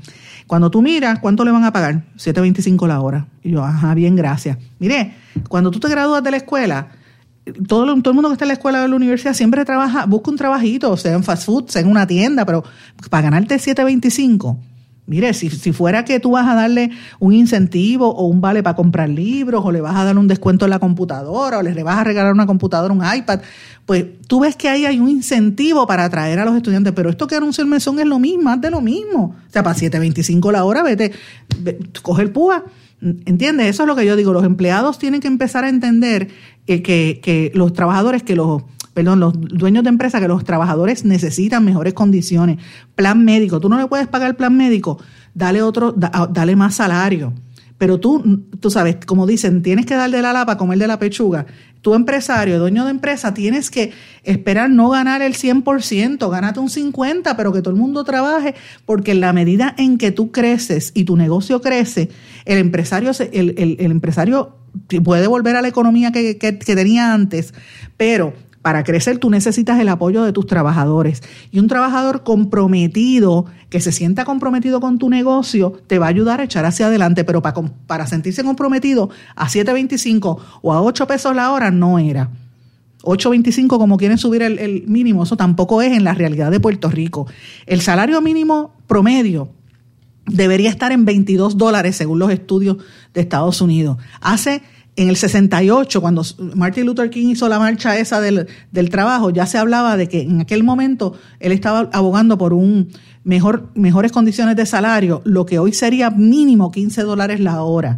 A: Cuando tú miras, ¿cuánto le van a pagar? 7.25 la hora. Y yo, ajá, bien, gracias. Mire, cuando tú te gradúas de la escuela, todo, todo el mundo que está en la escuela o en la universidad siempre trabaja, busca un trabajito, sea en fast food, sea en una tienda, pero para ganarte 7.25, mire, si, si fuera que tú vas a darle un incentivo o un vale para comprar libros, o le vas a dar un descuento en la computadora, o le vas a regalar una computadora, un iPad, pues tú ves que ahí hay un incentivo para atraer a los estudiantes, pero esto que anuncia el mesón es lo mismo, más de lo mismo. O sea, para 7.25 la hora, vete, coge el púa. ¿Entiendes? Eso es lo que yo digo. Los empleados tienen que empezar a entender que, los trabajadores, que los, perdón, los dueños de empresa, que los trabajadores necesitan mejores condiciones. Plan médico, tú no le puedes pagar el plan médico, dale otro, dale más salario. Pero tú, tú sabes, como dicen, tienes que darle la lapa, comer de la pechuga. Tu empresario, dueño de empresa, tienes que esperar no ganar el 100%, gánate un 50%, pero que todo el mundo trabaje, porque en la medida en que tú creces y tu negocio crece, el empresario, el, el, el empresario puede volver a la economía que, tenía antes, pero para crecer tú necesitas el apoyo de tus trabajadores. Y un trabajador comprometido, que se sienta comprometido con tu negocio, te va a ayudar a echar hacia adelante. Pero para, sentirse comprometido a 7.25 o a 8 pesos la hora no era. 8.25 como quieren subir el, el mínimo, eso tampoco es en la realidad de Puerto Rico. El salario mínimo promedio debería estar en 22 dólares según los estudios de Estados Unidos. Hace en el 68, cuando Martin Luther King hizo la marcha esa del, del, trabajo, ya se hablaba de que en aquel momento él estaba abogando por un mejor, mejores condiciones de salario, lo que hoy sería mínimo 15 dólares la hora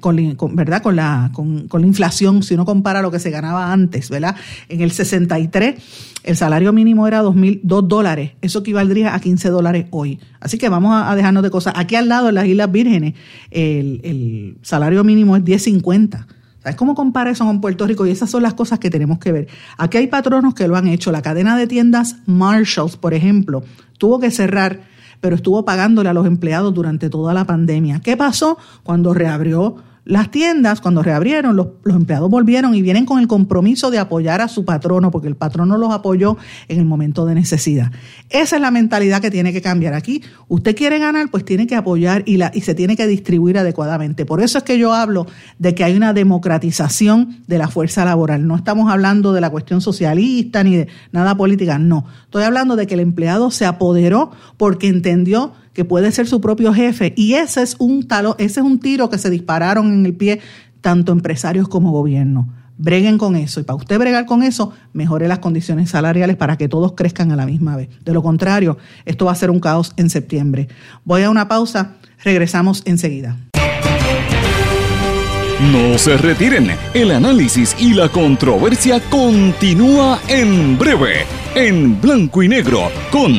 A: con, ¿verdad? Con la, con, la inflación, si uno compara lo que se ganaba antes, ¿verdad? En el 63 el salario mínimo era 2, dólares, eso equivaldría a 15 dólares hoy. Así que vamos a, dejarnos de cosas. Aquí al lado, en las Islas Vírgenes, el, el salario mínimo es 10.50. ¿Sabes cómo compara eso con Puerto Rico? Y esas son las cosas que tenemos que ver. Aquí hay patronos que lo han hecho. La cadena de tiendas Marshalls, por ejemplo, tuvo que cerrar pero estuvo pagándole a los empleados durante toda la pandemia. ¿Qué pasó cuando reabrió las tiendas, cuando reabrieron, los, empleados volvieron y vienen con el compromiso de apoyar a su patrono, porque el patrono los apoyó en el momento de necesidad. Esa es la mentalidad que tiene que cambiar aquí. Usted quiere ganar, pues tiene que apoyar y, la, y se tiene que distribuir adecuadamente. Por eso es que yo hablo de que hay una democratización de la fuerza laboral. No estamos hablando de la cuestión socialista ni de nada política, no. Estoy hablando de que el empleado se apoderó porque entendió que puede ser su propio jefe. Y ese es un talo, ese es un tiro que se dispararon en el pie tanto empresarios como gobierno. Breguen con eso. Y para usted bregar con eso, mejore las condiciones salariales para que todos crezcan a la misma vez. De lo contrario, esto va a ser un caos en septiembre. Voy a una pausa. Regresamos enseguida.
B: No se retiren, el análisis y la controversia continúa en breve, en blanco y negro, con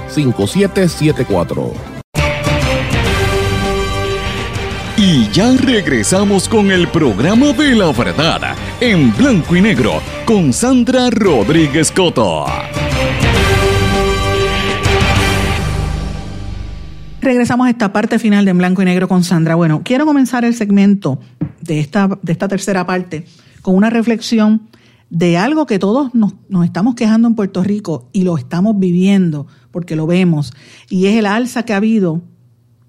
C: 939-336-5774.
B: Y ya regresamos con el programa de la verdad, en blanco y negro, con Sandra Rodríguez Coto.
A: Regresamos a esta parte final de En Blanco y Negro con Sandra. Bueno, quiero comenzar el segmento de esta, de esta tercera parte con una reflexión de algo que todos nos, nos, estamos quejando en Puerto Rico y lo estamos viviendo porque lo vemos, y es el alza que ha habido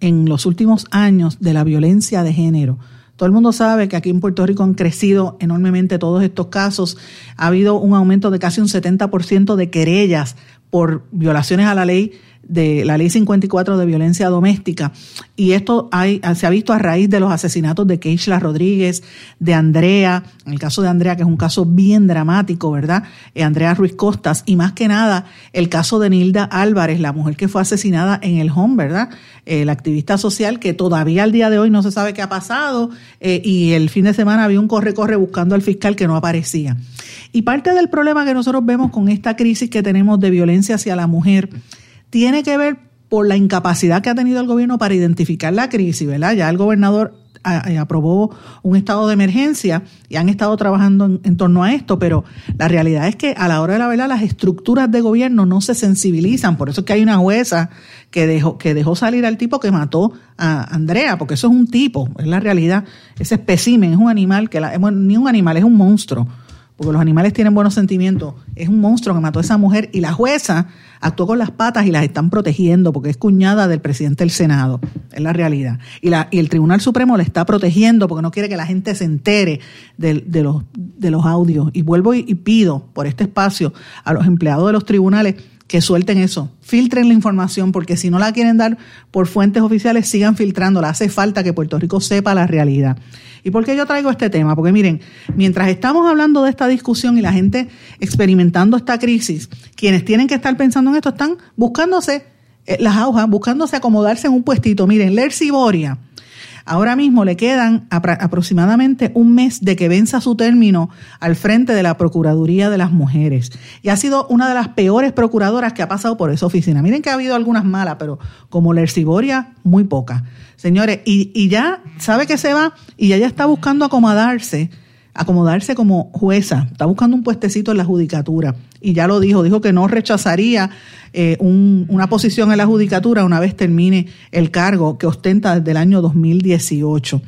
A: en los últimos años de la violencia de género. Todo el mundo sabe que aquí en Puerto Rico han crecido enormemente todos estos casos. Ha habido un aumento de casi un 70% de querellas por violaciones a la ley de la ley 54 de violencia doméstica. Y esto hay, se ha visto a raíz de los asesinatos de Keishla Rodríguez, de Andrea, en el caso de Andrea, que es un caso bien dramático, ¿verdad? Eh, Andrea Ruiz Costas, y más que nada, el caso de Nilda Álvarez, la mujer que fue asesinada en el home, ¿verdad? Eh, la activista social que todavía al día de hoy no se sabe qué ha pasado, eh, y el fin de semana había un corre-corre buscando al fiscal que no aparecía. Y parte del problema que nosotros vemos con esta crisis que tenemos de violencia hacia la mujer, tiene que ver por la incapacidad que ha tenido el gobierno para identificar la crisis, ¿verdad? Ya el gobernador eh, aprobó un estado de emergencia y han estado trabajando en, torno a esto, pero la realidad es que a la hora de la verdad las estructuras de gobierno no se sensibilizan, por eso es que hay una jueza que dejó, que dejó salir al tipo que mató a Andrea, porque eso es un tipo, es la realidad, ese espécimen es un animal, que la, ni un animal, es un monstruo porque los animales tienen buenos sentimientos, es un monstruo que mató a esa mujer y la jueza actuó con las patas y las están protegiendo porque es cuñada del presidente del Senado, es la realidad. Y, la, el Tribunal Supremo le está protegiendo porque no quiere que la gente se entere de, los, audios. Y vuelvo y pido por este espacio a los empleados de los tribunales que suelten eso, filtren la información, porque si no la quieren dar por fuentes oficiales, sigan filtrándola. Hace falta que Puerto Rico sepa la realidad. ¿Y por qué yo traigo este tema? Porque miren, mientras estamos hablando de esta discusión y la gente experimentando esta crisis, quienes tienen que estar pensando en esto están buscándose eh, las agujas, buscándose acomodarse en un puestito. Miren, Lercy Boria Ahora mismo le quedan aproximadamente un mes de que venza su término al frente de la Procuraduría de las Mujeres. Y ha sido una de las peores procuradoras que ha pasado por esa oficina. Miren que ha habido algunas malas, pero como Lerciboria, muy pocas. Señores, y, y ya sabe que se va y ya está buscando acomodarse acomodarse como jueza, está buscando un puestecito en la judicatura y ya lo dijo, dijo que no rechazaría eh, una posición en la judicatura una vez termine el cargo que ostenta desde el año 2018.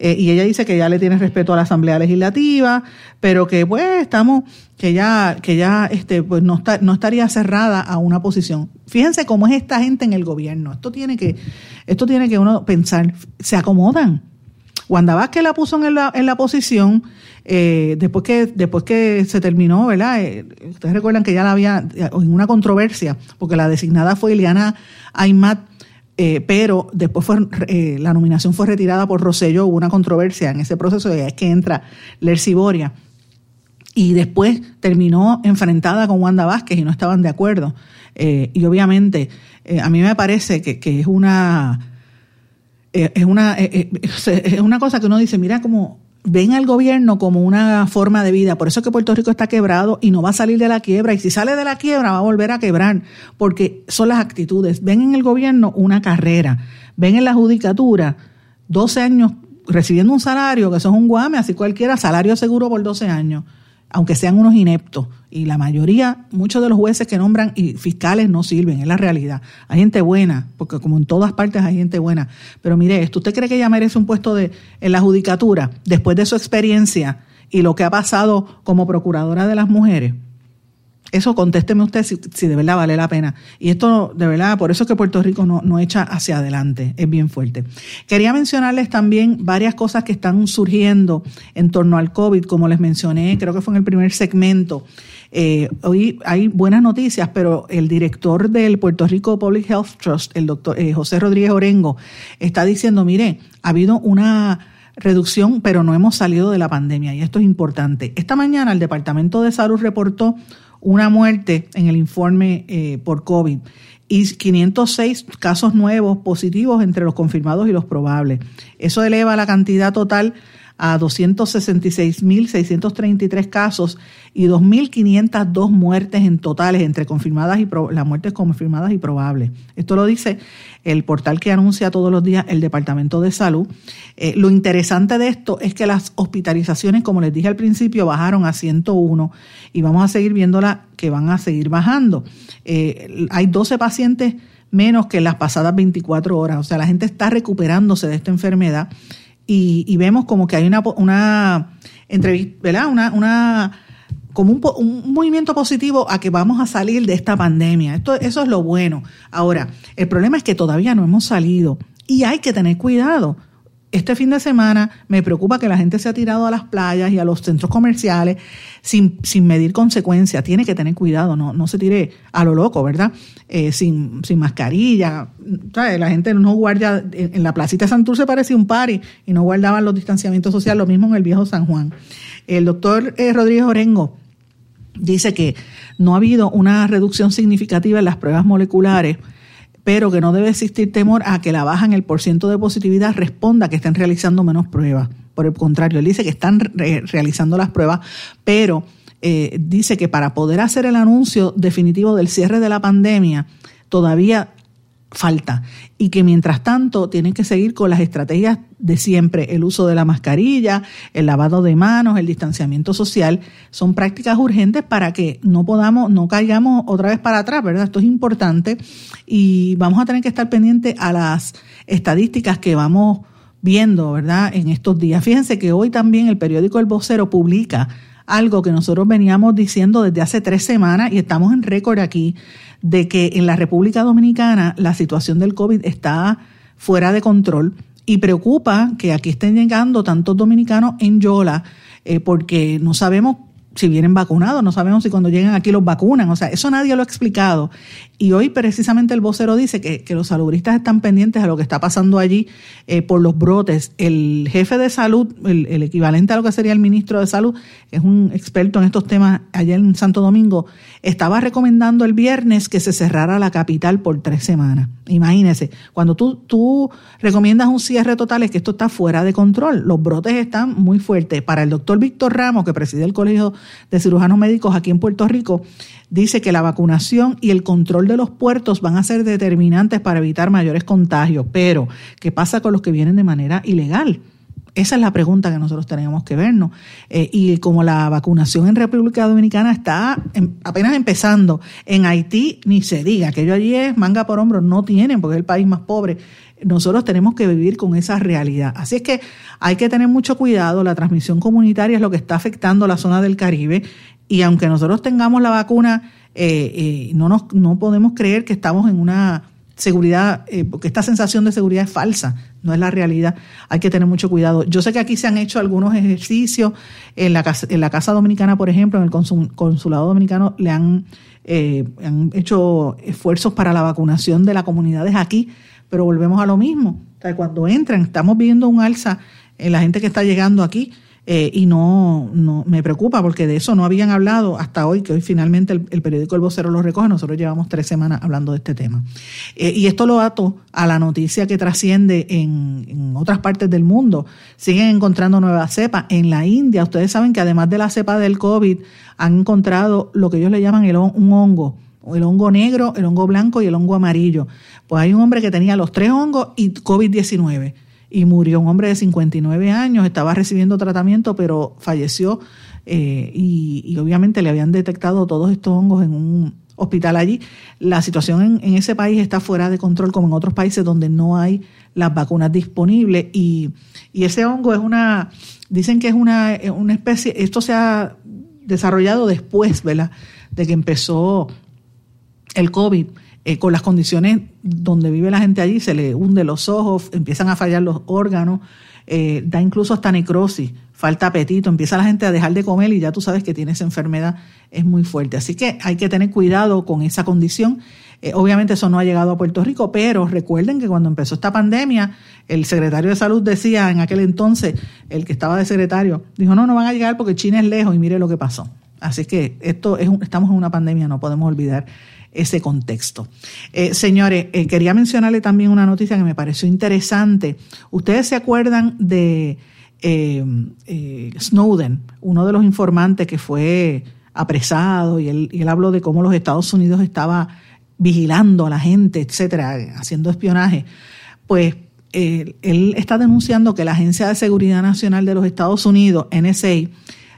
A: Eh, y ella dice que ya le tiene respeto a la Asamblea Legislativa, pero que pues estamos, que ya, que ya este, pues no, está, no estaría cerrada a una posición. Fíjense cómo es esta gente en el gobierno. Esto tiene que, esto tiene que uno pensar, se acomodan. Wanda Vázquez la puso en la, en la posición, eh, después, que, después que se terminó, ¿verdad? Eh, ustedes recuerdan que ya la había, en una controversia, porque la designada fue Eliana Aymat, eh, pero después fue, la nominación fue retirada por Rosselló, hubo una controversia en ese proceso, y es que entra Lercy Boria. Y después terminó enfrentada con Wanda Vázquez y no estaban de acuerdo. y obviamente, a mí me parece que, que es una es una, eh, eh, es una cosa que uno dice, mira, como ven al gobierno como una forma de vida. Por eso es que Puerto Rico está quebrado y no va a salir de la quiebra. Y si sale de la quiebra, va a volver a quebrar, porque son las actitudes. Ven en el gobierno una carrera. Ven en la judicatura 12 años recibiendo un salario, que eso es un guame, así cualquiera, salario seguro por 12 años aunque sean unos ineptos. Y la mayoría, muchos de los jueces que nombran y fiscales no sirven, es la realidad. Hay gente buena, porque como en todas partes hay gente buena. Pero mire ¿usted cree que ella merece un puesto de, en la judicatura después de su experiencia y lo que ha pasado como procuradora de las mujeres? Eso contésteme usted si, de verdad vale la pena. Y esto, de verdad, por eso es que Puerto Rico no, no echa hacia adelante, es bien fuerte. Quería mencionarles también varias cosas que están surgiendo en torno al COVID, como les mencioné, creo que fue en el primer segmento. Eh, hoy hay buenas noticias, pero el director del Puerto Rico Public Health Trust, el doctor eh, José Rodríguez Orengo, está diciendo, mire, ha habido una reducción, pero no hemos salido de la pandemia y esto es importante. Esta mañana el Departamento de Salud reportó una muerte en el informe eh, por COVID y 506 casos nuevos positivos entre los confirmados y los probables. Eso eleva la cantidad total a 266.633 casos y 2.502 muertes en totales entre confirmadas y las muertes confirmadas y probables. Esto lo dice el portal que anuncia todos los días el Departamento de Salud. Eh, lo interesante de esto es que las hospitalizaciones, como les dije al principio, bajaron a 101 y vamos a seguir viéndola que van a seguir bajando. Eh, hay 12 pacientes menos que en las pasadas 24 horas, o sea, la gente está recuperándose de esta enfermedad y, vemos como que hay una, una entrevista, ¿verdad? Una, una, como un, un, movimiento positivo a que vamos a salir de esta pandemia. Esto, eso es lo bueno. Ahora, el problema es que todavía no hemos salido y hay que tener cuidado este fin de semana me preocupa que la gente se ha tirado a las playas y a los centros comerciales sin, sin medir consecuencias. Tiene que tener cuidado, no, no se tire a lo loco, ¿verdad? Eh, sin, sin mascarilla. La gente no guarda, en la placita de Santurce parecía un party y no guardaban los distanciamientos sociales, lo mismo en el viejo San Juan. El doctor eh, Rodríguez Orengo dice que no ha habido una reducción significativa en las pruebas moleculares pero que no debe existir temor a que la baja en el porciento de positividad responda que estén realizando menos pruebas. Por el contrario, él dice que están realizando las pruebas, pero eh, dice que para poder hacer el anuncio definitivo del cierre de la pandemia, todavía falta y que mientras tanto tienen que seguir con las estrategias de siempre, el uso de la mascarilla, el lavado de manos, el distanciamiento social, son prácticas urgentes para que no podamos, no caigamos otra vez para atrás, ¿verdad? Esto es importante y vamos a tener que estar pendientes a las estadísticas que vamos viendo, ¿verdad? En estos días. Fíjense que hoy también el periódico El Vocero publica algo que nosotros veníamos diciendo desde hace tres semanas y estamos en récord aquí de que en la República Dominicana la situación del COVID está fuera de control y preocupa que aquí estén llegando tantos dominicanos en Yola eh, porque no sabemos si vienen vacunados, no sabemos si cuando llegan aquí los vacunan, o sea, eso nadie lo ha explicado. Y hoy precisamente el vocero dice que, los saludistas están pendientes a lo que está pasando allí eh, por los brotes. El jefe de salud, el, equivalente a lo que sería el ministro de salud, es un experto en estos temas allá en Santo Domingo, estaba recomendando el viernes que se cerrara la capital por tres semanas. Imagínese, cuando tú, tú recomiendas un cierre total es que esto está fuera de control, los brotes están muy fuertes. Para el doctor Víctor Ramos, que preside el Colegio de Cirujanos Médicos aquí en Puerto Rico, dice que la vacunación y el control de los puertos van a ser determinantes para evitar mayores contagios. Pero, ¿qué pasa con los que vienen de manera ilegal? Esa es la pregunta que nosotros tenemos que vernos. Eh, y como la vacunación en República Dominicana está apenas empezando, en Haití ni se diga, que ellos allí es manga por hombro, no tienen, porque es el país más pobre. Nosotros tenemos que vivir con esa realidad. Así es que hay que tener mucho cuidado. La transmisión comunitaria es lo que está afectando la zona del Caribe. Y aunque nosotros tengamos la vacuna, eh, eh, no, nos, no podemos creer que estamos en una seguridad, eh, porque esta sensación de seguridad es falsa, no es la realidad. Hay que tener mucho cuidado. Yo sé que aquí se han hecho algunos ejercicios en la Casa, en la casa Dominicana, por ejemplo, en el Consulado Dominicano, le han, eh, han hecho esfuerzos para la vacunación de las comunidades aquí, pero volvemos a lo mismo. cuando entran, estamos viendo un alza en la gente que está llegando aquí eh, y no, no me preocupa porque de eso no habían hablado hasta hoy, que hoy finalmente el, periódico El Vocero lo recoge. Nosotros llevamos tres semanas hablando de este tema. Eh, y esto lo ato a la noticia que trasciende en, en, otras partes del mundo. Siguen encontrando nuevas cepas. En la India, ustedes saben que además de la cepa del COVID, han encontrado lo que ellos le llaman el, un hongo el hongo negro, el hongo blanco y el hongo amarillo. Pues hay un hombre que tenía los tres hongos y COVID-19 y murió un hombre de 59 años, estaba recibiendo tratamiento, pero falleció eh, y, obviamente le habían detectado todos estos hongos en un hospital allí. La situación en, ese país está fuera de control como en otros países donde no hay las vacunas disponibles y, y ese hongo es una, dicen que es una, una especie, esto se ha desarrollado después, ¿verdad? De que empezó el COVID eh, con las condiciones donde vive la gente allí, se le hunde los ojos, empiezan a fallar los órganos, eh, da incluso hasta necrosis, falta apetito, empieza la gente a dejar de comer y ya tú sabes que tiene esa enfermedad, es muy fuerte. Así que hay que tener cuidado con esa condición. Eh, obviamente eso no ha llegado a Puerto Rico, pero recuerden que cuando empezó esta pandemia, el secretario de salud decía en aquel entonces, el que estaba de secretario, dijo, no, no van a llegar porque China es lejos y mire lo que pasó. Así que esto es estamos en una pandemia, no podemos olvidar ese contexto. Eh, señores, eh, quería mencionarle también una noticia que me pareció interesante. Ustedes se acuerdan de eh, Snowden, uno de los informantes que fue apresado y él, él habló de cómo los Estados Unidos estaba vigilando a la gente, etcétera, haciendo espionaje. Pues él está denunciando que la Agencia de Seguridad Nacional de los Estados Unidos, NSA,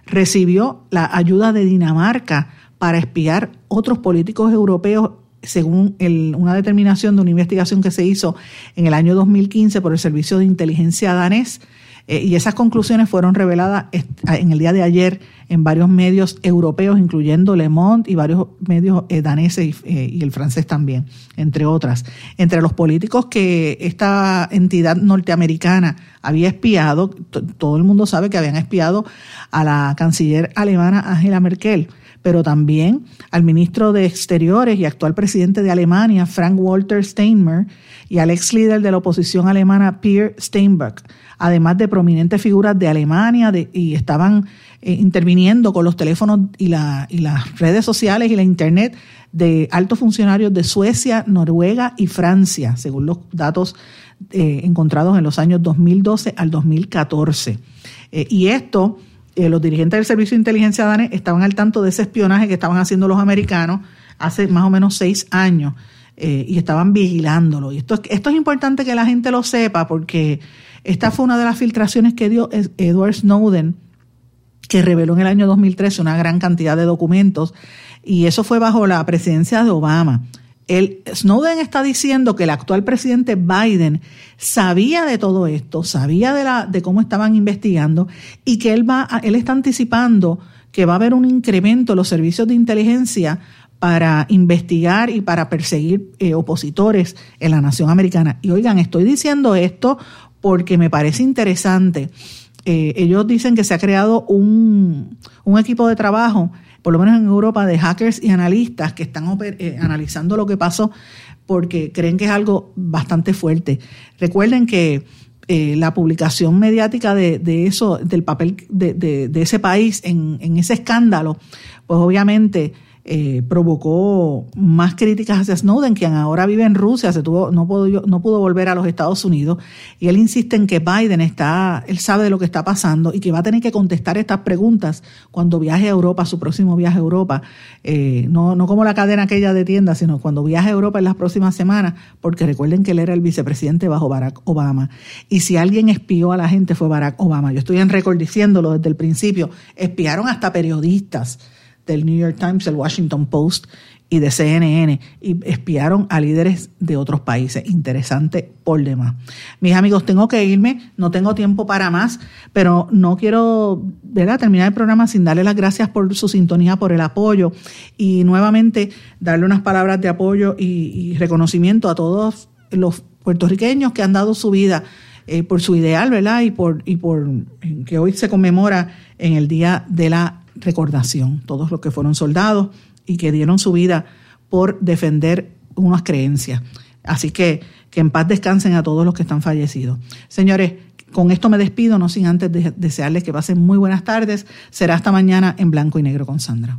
A: recibió la ayuda de Dinamarca para espiar otros políticos europeos según una determinación de una investigación que se hizo en el año 2015 por el Servicio de Inteligencia danés. Eh, y esas conclusiones fueron reveladas en el día de ayer en varios medios europeos, incluyendo Le Monde y varios medios eh, daneses eh, y, el francés también, entre otras. Entre los políticos que esta entidad norteamericana había espiado, todo el mundo sabe que habían espiado a la canciller alemana Angela Merkel pero también al ministro de Exteriores y actual presidente de Alemania, Frank Walter Steinmeier, y al ex líder de la oposición alemana, Pierre Steinbrück, además de prominentes figuras de Alemania y estaban eh, interviniendo con los teléfonos y, la, y las redes sociales y la Internet de altos funcionarios de Suecia, Noruega y Francia, según los datos eh, encontrados en los años 2012 al 2014. Eh, y esto eh, los dirigentes del Servicio de Inteligencia danés estaban al tanto de ese espionaje que estaban haciendo los americanos hace más o menos seis años eh, y estaban vigilándolo. Y esto, esto es importante que la gente lo sepa porque esta fue una de las filtraciones que dio Edward Snowden, que reveló en el año 2013 una gran cantidad de documentos y eso fue bajo la presidencia de Obama. El Snowden está diciendo que el actual presidente Biden sabía de todo esto, sabía de, cómo estaban investigando y que él, va él está anticipando que va a haber un incremento en los servicios de inteligencia para investigar y para perseguir eh, opositores en la nación americana. Y oigan, estoy diciendo esto porque me parece interesante. Eh, ellos dicen que se ha creado un equipo de trabajo por lo menos en Europa, de hackers y analistas que están eh, analizando lo que pasó porque creen que es algo bastante fuerte. Recuerden que eh, la publicación mediática de, eso, del papel de, ese país en, ese escándalo, pues obviamente eh, provocó más críticas hacia Snowden, quien ahora vive en Rusia, se tuvo, no, pudo, no pudo volver a los Estados Unidos, y él insiste en que Biden está, él sabe de lo que está pasando y que va a tener que contestar estas preguntas cuando viaje a Europa, su próximo viaje a Europa, eh, no, no como la cadena aquella de tiendas, sino cuando viaje a Europa en las próximas semanas, porque recuerden que él era el vicepresidente bajo Barack Obama. Y si alguien espió a la gente fue Barack Obama. Yo estoy en récord diciéndolo desde el principio, espiaron hasta periodistas del New York Times, el Washington Post y de CNN y espiaron a líderes de otros países. Interesante por demás. Mis amigos, tengo que irme, no tengo tiempo para más, pero no quiero terminar el programa sin darle las gracias por su sintonía, por el apoyo y nuevamente darle unas palabras de apoyo y, reconocimiento a todos los puertorriqueños que han dado su vida eh, por su ideal, ¿verdad? Y por, y por que hoy se conmemora en el Día de la recordación, todos los que fueron soldados y que dieron su vida por defender unas creencias. Así que que en paz descansen a todos los que están fallecidos. Señores, con esto me despido, no sin antes desearles que pasen muy buenas tardes. Será hasta mañana en blanco y negro con Sandra.